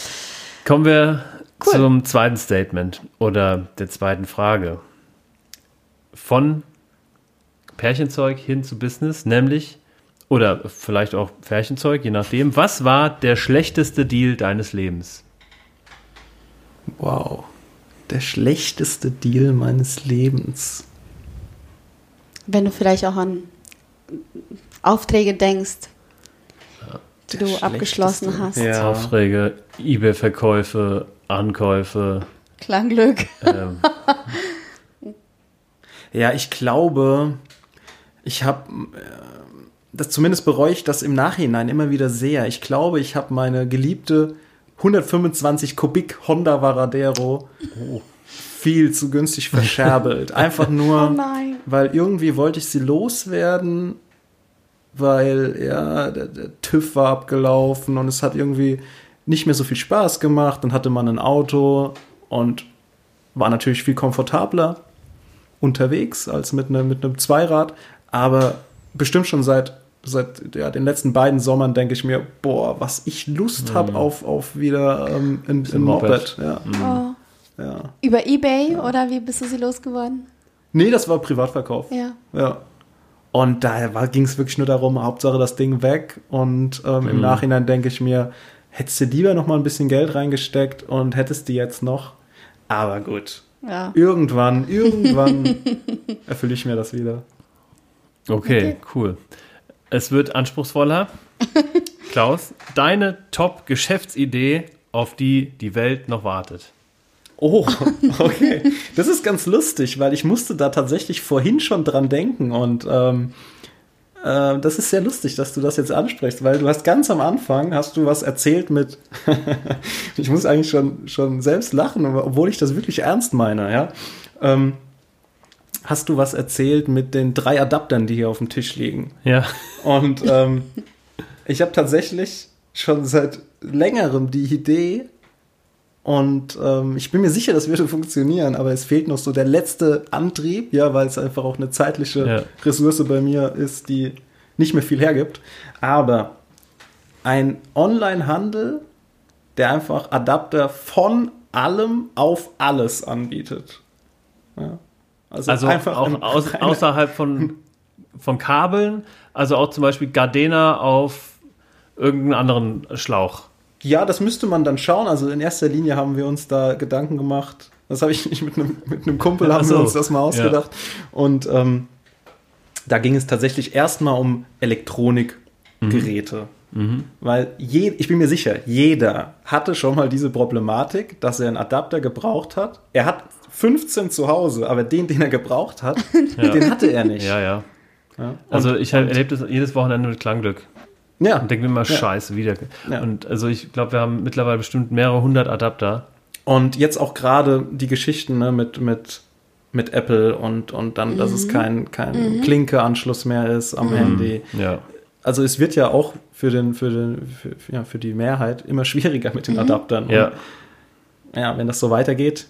*laughs* Kommen wir Cool. zum zweiten Statement oder der zweiten Frage. Von Pärchenzeug hin zu Business, nämlich, oder vielleicht auch Pärchenzeug, je nachdem. Was war der schlechteste Deal deines Lebens? Wow. Der schlechteste Deal meines Lebens. Wenn du vielleicht auch an Aufträge denkst, die du abgeschlossen hast. Ja. Aufträge, Ebay-Verkäufe, Ankäufe. Klangglück. Ähm, *laughs* Ja, ich glaube, ich habe, das zumindest bereue ich das im Nachhinein immer wieder sehr. Ich glaube, ich habe meine geliebte 125 Kubik Honda Varadero viel zu günstig verscherbelt. *laughs* Einfach nur, Oh nein. weil irgendwie wollte ich sie loswerden, weil ja, der, der TÜV war abgelaufen und es hat irgendwie nicht mehr so viel Spaß gemacht. Dann hatte man ein Auto und war natürlich viel komfortabler unterwegs als mit einem, mit einem Zweirad. Aber bestimmt schon seit, seit ja, den letzten beiden Sommern denke ich mir, boah, was ich Lust habe auf, auf wieder ähm, ein, ein Moped. Moped. Ja, Oh. ja. Über Ebay oder wie bist du sie losgeworden? Nee, das war Privatverkauf. Ja. Ja. Und da ging es wirklich nur darum, Hauptsache das Ding weg. Und ähm, im Nachhinein denke ich mir, hättest du lieber noch mal ein bisschen Geld reingesteckt und hättest die jetzt noch. Aber gut. Ja. Irgendwann, irgendwann *laughs* erfülle ich mir das wieder. okay, Okay. cool. Es wird anspruchsvoller. *laughs* Klaus, deine Top-Geschäftsidee, auf die die Welt noch wartet. Oh, *laughs* okay. Das ist ganz lustig, weil ich musste da tatsächlich vorhin schon dran denken und ähm, äh, das ist sehr lustig, dass du das jetzt ansprichst, weil du hast ganz am Anfang hast du was erzählt mit, *laughs* ich muss eigentlich schon, schon selbst lachen, obwohl ich das wirklich ernst meine, ja. Ähm, hast du was erzählt mit den drei Adaptern, die hier auf dem Tisch liegen? Ja. Und *laughs* ähm, ich habe tatsächlich schon seit längerem die Idee und ähm, ich bin mir sicher, das würde funktionieren, aber es fehlt noch so der letzte Antrieb, ja, weil es einfach auch eine zeitliche Ja. Ressource bei mir ist, die nicht mehr viel hergibt. Aber ein Online-Handel, der einfach Adapter von allem auf alles anbietet. Ja. Also einfach auch aus, *laughs* außerhalb von, von Kabeln, also auch zum Beispiel Gardena auf irgendeinen anderen Schlauch. Ja, das müsste man dann schauen. Also in erster Linie haben wir uns da Gedanken gemacht. Das habe ich nicht mit einem, mit einem Kumpel, haben so. wir uns das mal ausgedacht. Und ähm, da ging es tatsächlich erstmal um Elektronikgeräte. Weil je, ich bin mir sicher, jeder hatte schon mal diese Problematik, dass er einen Adapter gebraucht hat. Er hat 15 zu Hause, aber den, den er gebraucht hat, *laughs* den hatte er nicht. Ja, ja. Ja. Also ich erlebe das jedes Wochenende mit Klangglück. ja. Und denke mir immer, Ja. scheiße, wieder. Ja. Und also ich glaube, wir haben mittlerweile bestimmt mehrere hundert Adapter. Und jetzt auch gerade die Geschichten ne, mit, mit, mit Apple und, und dann, dass Mhm. es kein, kein Klinke-Anschluss mehr ist am Handy. Ja. Also es wird ja auch für, den, für, den, für, ja, für die Mehrheit immer *laughs* schwieriger mit den Adaptern. Ja, Und, ja, wenn das so weitergeht,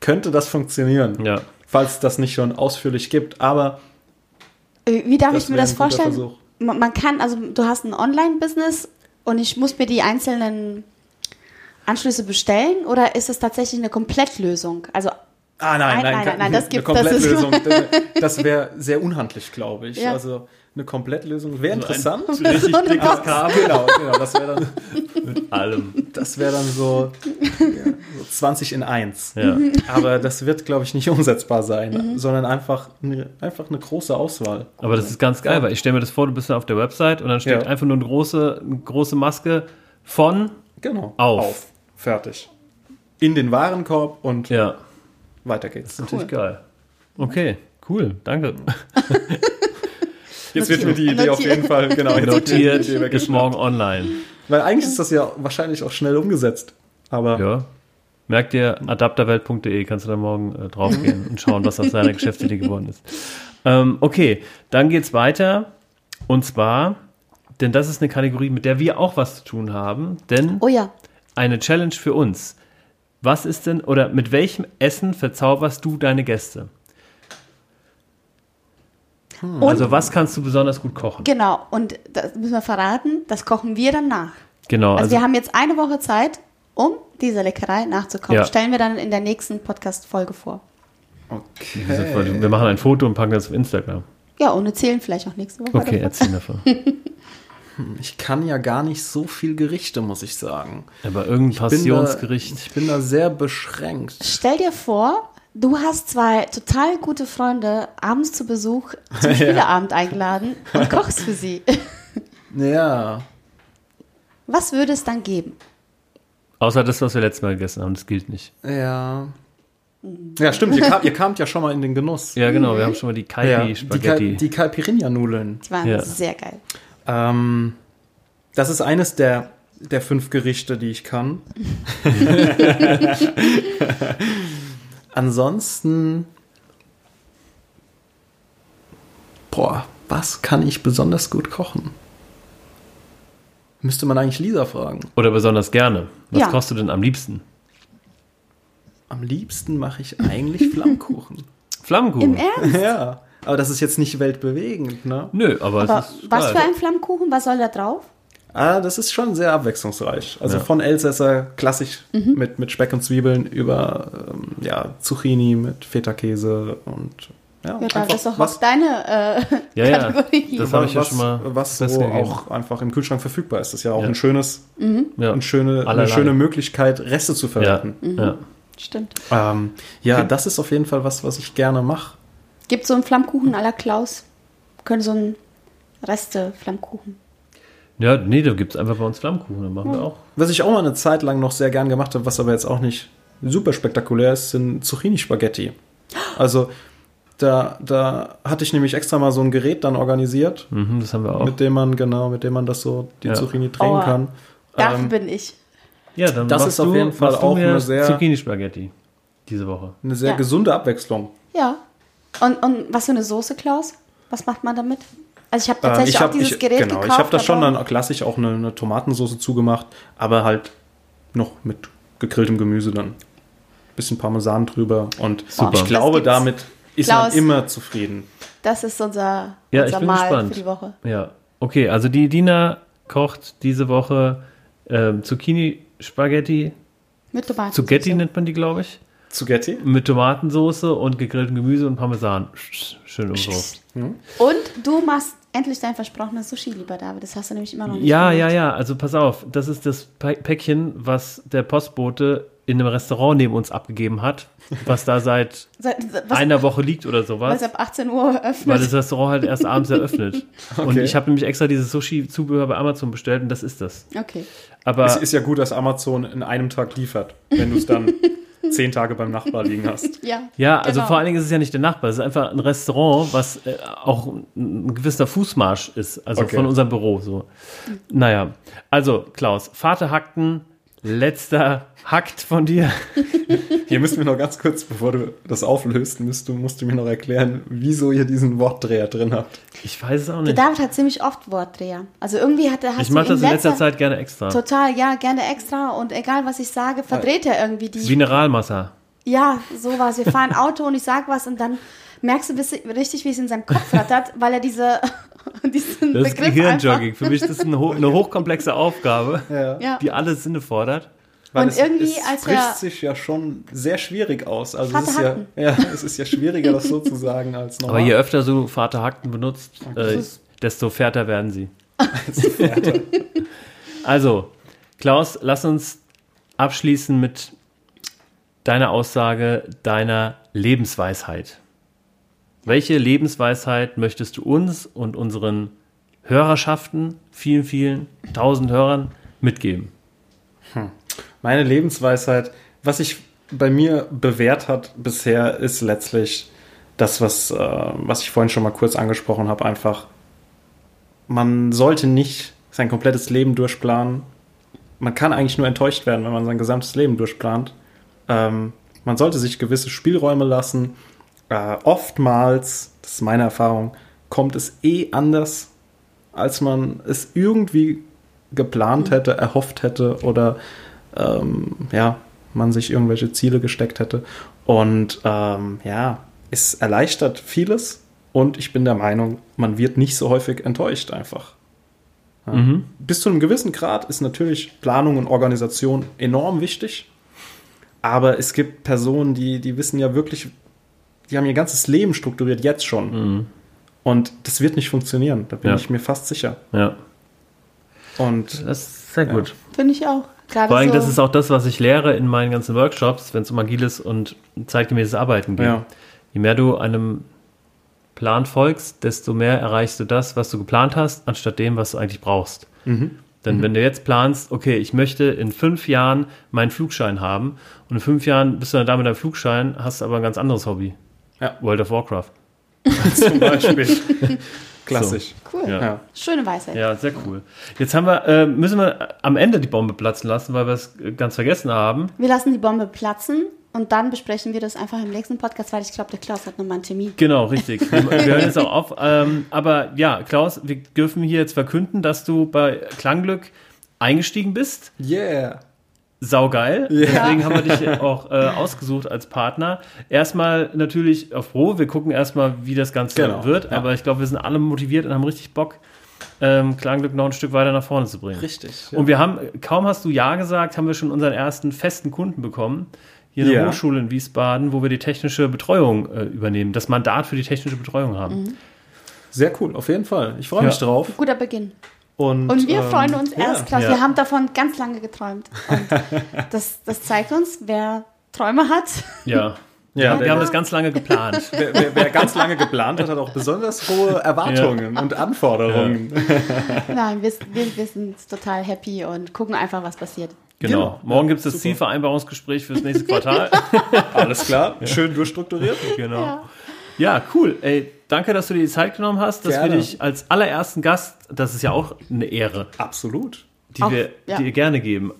könnte das funktionieren, ja. falls das nicht schon ausführlich gibt. Aber Äh, Wie darf Das ich mir das vorstellen? Man, man kann, also du hast ein Online-Business und ich muss mir die einzelnen Anschlüsse bestellen oder ist es tatsächlich eine Komplettlösung? Also Ah, Nein, nein, nein, nein, das gibt- *laughs* das ist- Komplettlösung. Das wäre sehr unhandlich, glaube ich. Ja. Also eine Komplettlösung wäre interessant. So ein *laughs* richtig So eine dickes Box. Kabel genau, genau, das wäre dann, mit allem. das wäre dann so, ja, so 20 in 1. Ja. Aber das wird, glaube ich, nicht *laughs* umsetzbar sein, sondern einfach eine, einfach eine große Auswahl. Aber das ist ganz geil, weil ich stelle mir das vor, du bist dann auf der Website und dann steht Ja. einfach nur eine große, eine große Maske von. Genau. Auf. Fertig. In den Warenkorb und Ja, weiter geht's. das ist natürlich geil. Okay, cool, danke. *laughs* Jetzt wird mir die Idee auf jeden Fall, genau, Notiert, ist weggeschnappt. morgen online. Weil eigentlich ist das ja wahrscheinlich auch schnell umgesetzt. Aber Ja. Merk dir adapterwelt.de, kannst du da morgen äh, draufgehen und schauen, was aus deiner Geschäftsidee geworden ist. Ähm, okay, dann geht's weiter. Und zwar, denn das ist eine Kategorie, mit der wir auch was zu tun haben. Denn Oh ja. eine Challenge für uns. Was ist denn, oder mit welchem Essen verzauberst du deine Gäste? Und Also was kannst du besonders gut kochen? genau, und das müssen wir verraten, das kochen wir dann nach. Genau, Also, also, wir haben jetzt eine Woche Zeit, um diese Leckerei nachzukochen. Ja. Stellen wir dann in der nächsten Podcast-Folge vor. weil wir machen ein Foto und packen das auf Instagram. Ja, und erzählen vielleicht auch nächste Woche. Okay, davon. erzähl *laughs* davon. Ich kann ja gar nicht so viel Gerichte, muss ich sagen. Aber irgendein bin da- Passionsgericht. Ich bin da sehr beschränkt. Stell dir vor, du hast zwei total gute Freunde abends zu Besuch *laughs* zum Spieleabend eingeladen und *laughs* kochst für sie. Ja. Was würde es dann geben? Außer das, was wir letztes Mal gegessen haben, das gilt nicht. Ja. Ja, stimmt. Ihr, kam, ihr kamt ja schon mal in den Genuss. Ja, genau, wir haben schon mal die Ja, die, Kai, Kaipi-Spaghetti. die Caipirinha-Nudeln. Die waren Ja. sehr geil. Ähm, das ist eines der, der fünf Gerichte, die ich kann. *laughs* Ansonsten. Boah, was kann ich besonders gut kochen? Müsste man eigentlich Lisa fragen. Oder besonders gerne. Was Ja. kochst du denn am liebsten? Am liebsten mache ich eigentlich *laughs* Flammkuchen. Flammkuchen? Im Ernst? *laughs* ja, aber das ist jetzt nicht weltbewegend, ne? Nö, aber, Aber es ist was geil. für ein Flammkuchen? Was soll da drauf? Ah, das ist schon sehr abwechslungsreich. Also Ja. von Elsässer klassisch Mhm. mit, mit Speck und Zwiebeln über ähm, ja, Zucchini mit Feta-Käse und ja, Ja, das ist doch was, auch deine äh, Ja, ja, Kategorie. das habe ich ja was, schon mal was so auch einfach im Kühlschrank verfügbar ist. Das ist ja auch Ja. ein schönes, ja. eine schöne, eine schöne Möglichkeit, Reste zu ja. verwerten. ja. Stimmt. Ähm, ja, das ist auf jeden Fall was, was ich gerne mache. Gibt so einen Flammkuchen à la Klaus? Können so einen Reste-Flammkuchen. Ja, nee, da gibt es einfach bei uns Flammkuchen, das machen wir auch. Was ich auch mal eine Zeit lang noch sehr gern gemacht habe, was aber jetzt auch nicht super spektakulär ist, sind Zucchini-Spaghetti. Also da, da hatte ich nämlich extra mal so ein Gerät dann organisiert, Mhm, das haben wir auch. mit dem man, genau, mit dem man das so, die Ja. Zucchini drehen Aua. kann. Dafür Ähm, bin ich. Ja, dann Das machst ist auf du, jeden Fall auch eine sehr- Zucchini-Spaghetti diese Woche. eine sehr Ja. gesunde Abwechslung. Ja. Und, und was für eine Soße, Klaus? Was macht man damit? Also ich habe Ähm, tatsächlich ich auch habe dieses ich, Gerät genau, gekauft. ich habe da schon dann klassisch auch eine, eine Tomatensauce zugemacht, aber halt noch mit gegrilltem Gemüse dann. Bisschen Parmesan drüber und Super. ich glaube, damit ist Klaus. man immer zufrieden. Das ist unser, Ja, ich unser bin Mal gespannt. für die Woche. Ja, okay, also die Dina kocht diese Woche ähm, Zucchini-Spaghetti. Mit Tomaten. Zucchetti nennt man die, glaube ich. Zugetti? Mit Tomatensauce und gegrilltem Gemüse und Parmesan. Schön und so. Und du machst endlich dein versprochenes Sushi, lieber David. Das hast du nämlich immer noch nicht Ja, gemacht. ja, ja. Also pass auf, das ist das Pä- Päckchen, was der Postbote in einem Restaurant neben uns abgegeben hat, was da seit *laughs* Seit, was, einer Woche liegt oder was sowas. ab 18 Uhr öffnet. Weil das Restaurant halt erst abends eröffnet. *laughs* Und Okay. ich habe nämlich extra dieses Sushi-Zubehör bei Amazon bestellt und das ist das. okay. Aber Es ist ja gut, dass Amazon in einem Tag liefert, wenn du es dann *laughs* *laughs* zehn Tage beim Nachbar liegen hast. Ja. Ja, also genau. vor allen Dingen ist es ja nicht der Nachbar, es ist einfach ein Restaurant, was äh, auch ein, ein gewisser Fußmarsch ist, also Okay. von unserem Büro so. Naja, also Klaus, Vater hackten, letzter Hackt von dir. *laughs* Hier müssen wir noch ganz kurz, bevor du das auflöst, musst du, musst du mir noch erklären, wieso ihr diesen Wortdreher drin habt. Ich weiß es auch Der nicht. David hat ziemlich oft Wortdreher. Also irgendwie hat er Ich mache das in letzter letzter- Zeit gerne extra. Total, ja, gerne extra und egal was ich sage, verdreht er irgendwie die. Mineralmassa. Ja, sowas. Wir fahren Auto und ich sag was und dann merkst du richtig, wie es in seinem Kopf rattert, weil er diese, *laughs* diesen Das ist Begriff Gehirnjogging. Für mich ist das eine, ho eine hochkomplexe Aufgabe. Ja. die alle Sinne fordert. Weil Und es, irgendwie, es als spricht sich ja schon sehr schwierig aus. Also Vater es ist, ja, hacken. ja, *laughs* es ist ja schwieriger, das so zu sagen als normal. Aber je öfter du Vater hackten benutzt, äh, ist- desto färter werden sie. *laughs* Also, Klaus, lass uns abschließen mit deiner Aussage deiner Lebensweisheit. Welche Lebensweisheit möchtest du uns und unseren Hörerschaften, vielen, vielen tausend Hörern, mitgeben? Meine Lebensweisheit, was sich bei mir bewährt hat bisher, ist letztlich das, was, äh, was ich vorhin schon mal kurz angesprochen habe, einfach, man sollte nicht sein komplettes Leben durchplanen. Man kann eigentlich nur enttäuscht werden, wenn man sein gesamtes Leben durchplant. Ähm, man sollte sich gewisse Spielräume lassen. Äh, oftmals, das ist meine Erfahrung, kommt es eh anders, als man es irgendwie geplant hätte, erhofft hätte oder ähm, ja, man sich irgendwelche Ziele gesteckt hätte. Und ähm, ja, es erleichtert vieles Und ich bin der Meinung, man wird nicht so häufig enttäuscht einfach. Ja. Mhm. Bis zu einem gewissen Grad ist natürlich Planung und Organisation enorm wichtig. Aber es gibt Personen, die, die wissen ja wirklich, die haben ihr ganzes Leben strukturiert, jetzt schon. Und das wird nicht funktionieren, da bin Ja. ich mir fast sicher. Ja, Und das ist sehr gut. Finde ich auch. Gerade Vor allem, so, das ist auch das, was ich lehre in meinen ganzen Workshops, wenn es um agiles und zeitgemäßes Arbeiten geht. Ja. Je mehr du einem Plan folgst, desto mehr erreichst du das, was du geplant hast, anstatt dem, was du eigentlich brauchst. Mhm. Denn wenn du jetzt planst, okay, ich möchte in fünf Jahren meinen Flugschein haben und in fünf Jahren bist du dann da mit deinem Flugschein, hast aber ein ganz anderes Hobby. Ja. World of Warcraft. *laughs* zum Beispiel. *laughs* Klassisch. cool. Ja. Ja. Schöne Weisheit. Ja, sehr cool. Jetzt haben wir, äh, müssen wir am Ende die Bombe platzen lassen, weil wir es ganz vergessen haben. Wir lassen die Bombe platzen und dann besprechen wir das einfach im nächsten Podcast, weil ich glaube, der Klaus hat nochmal einen Termin. Genau, richtig. Wir, wir hören jetzt *laughs* auch auf. Ähm, aber ja, Klaus, wir dürfen hier jetzt verkünden, dass du bei Klangglück eingestiegen bist. Yeah. Saugeil. Deswegen haben wir dich auch äh, ausgesucht als Partner. Erstmal natürlich auf Pro. Wir gucken erstmal, wie das Ganze Genau, wird. ja. Aber ich glaube, wir sind alle motiviert und haben richtig Bock, ähm, Klangglück noch ein Stück weiter nach vorne zu bringen. Richtig. Und wir haben, kaum hast du Ja gesagt, haben wir schon unseren ersten festen Kunden bekommen. Hier in der Ja. Hochschule in Wiesbaden, wo wir die technische Betreuung äh, übernehmen, das Mandat für die technische Betreuung haben. Sehr cool, auf jeden Fall. Ich freue mich Ja. drauf. Guter Beginn. Und, Und wir ähm, freuen uns ja. erst, Klaus. Ja. Wir haben davon ganz lange geträumt. Und *laughs* das, das zeigt uns, wer Träume hat. Ja. Ja, Ja, wir haben das ganz lange geplant. *laughs* Wer, wer, wer ganz lange geplant hat, hat auch besonders hohe Erwartungen und Anforderungen. *laughs* Nein, wir, wir, wir sind total happy und gucken einfach, was passiert. Genau. Morgen gibt es das Super. Zielvereinbarungsgespräch fürs nächste Quartal. Alles klar, schön durchstrukturiert. genau. Ja. Ja, cool. Ey, danke, dass du dir die Zeit genommen hast, dass Gerne. wir dich als allerersten Gast, das ist ja auch eine Ehre, Absolut. die Auch, wir ja. dir gerne geben.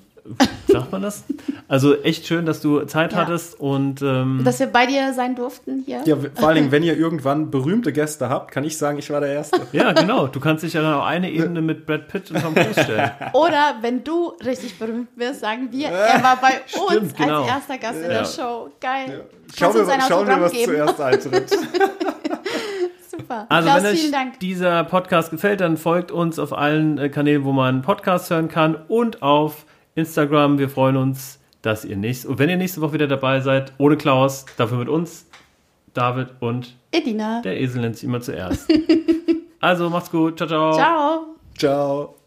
Sagt man das? Also echt schön, dass du Zeit Ja. hattest und ähm, Dass wir bei dir sein durften hier. Ja, vor allen Dingen, wenn ihr irgendwann berühmte Gäste habt, kann ich sagen, ich war der Erste. ja, genau. Du kannst dich ja dann auf eine Ebene mit Brad Pitt und Tom Cruise stellen. *laughs* Oder wenn du richtig berühmt wirst, sagen wir, er war bei *laughs* uns Stimmt, genau. als erster Gast in Ja. der Show. Geil. Schau Kannst du uns schau Autogramm was geben? zuerst eintritt. *laughs* Super. Also Klaus, wenn euch vielen Dank. dieser Podcast gefällt, dann folgt uns auf allen äh, Kanälen, wo man Podcasts hören kann und auf Instagram. Wir freuen uns, dass ihr nächste, und wenn ihr nächste Woche wieder dabei seid, ohne Klaus, dafür mit uns, David und Edina. der Esel nennt sich immer zuerst. *laughs* also macht's gut, ciao, ciao. Ciao. Ciao.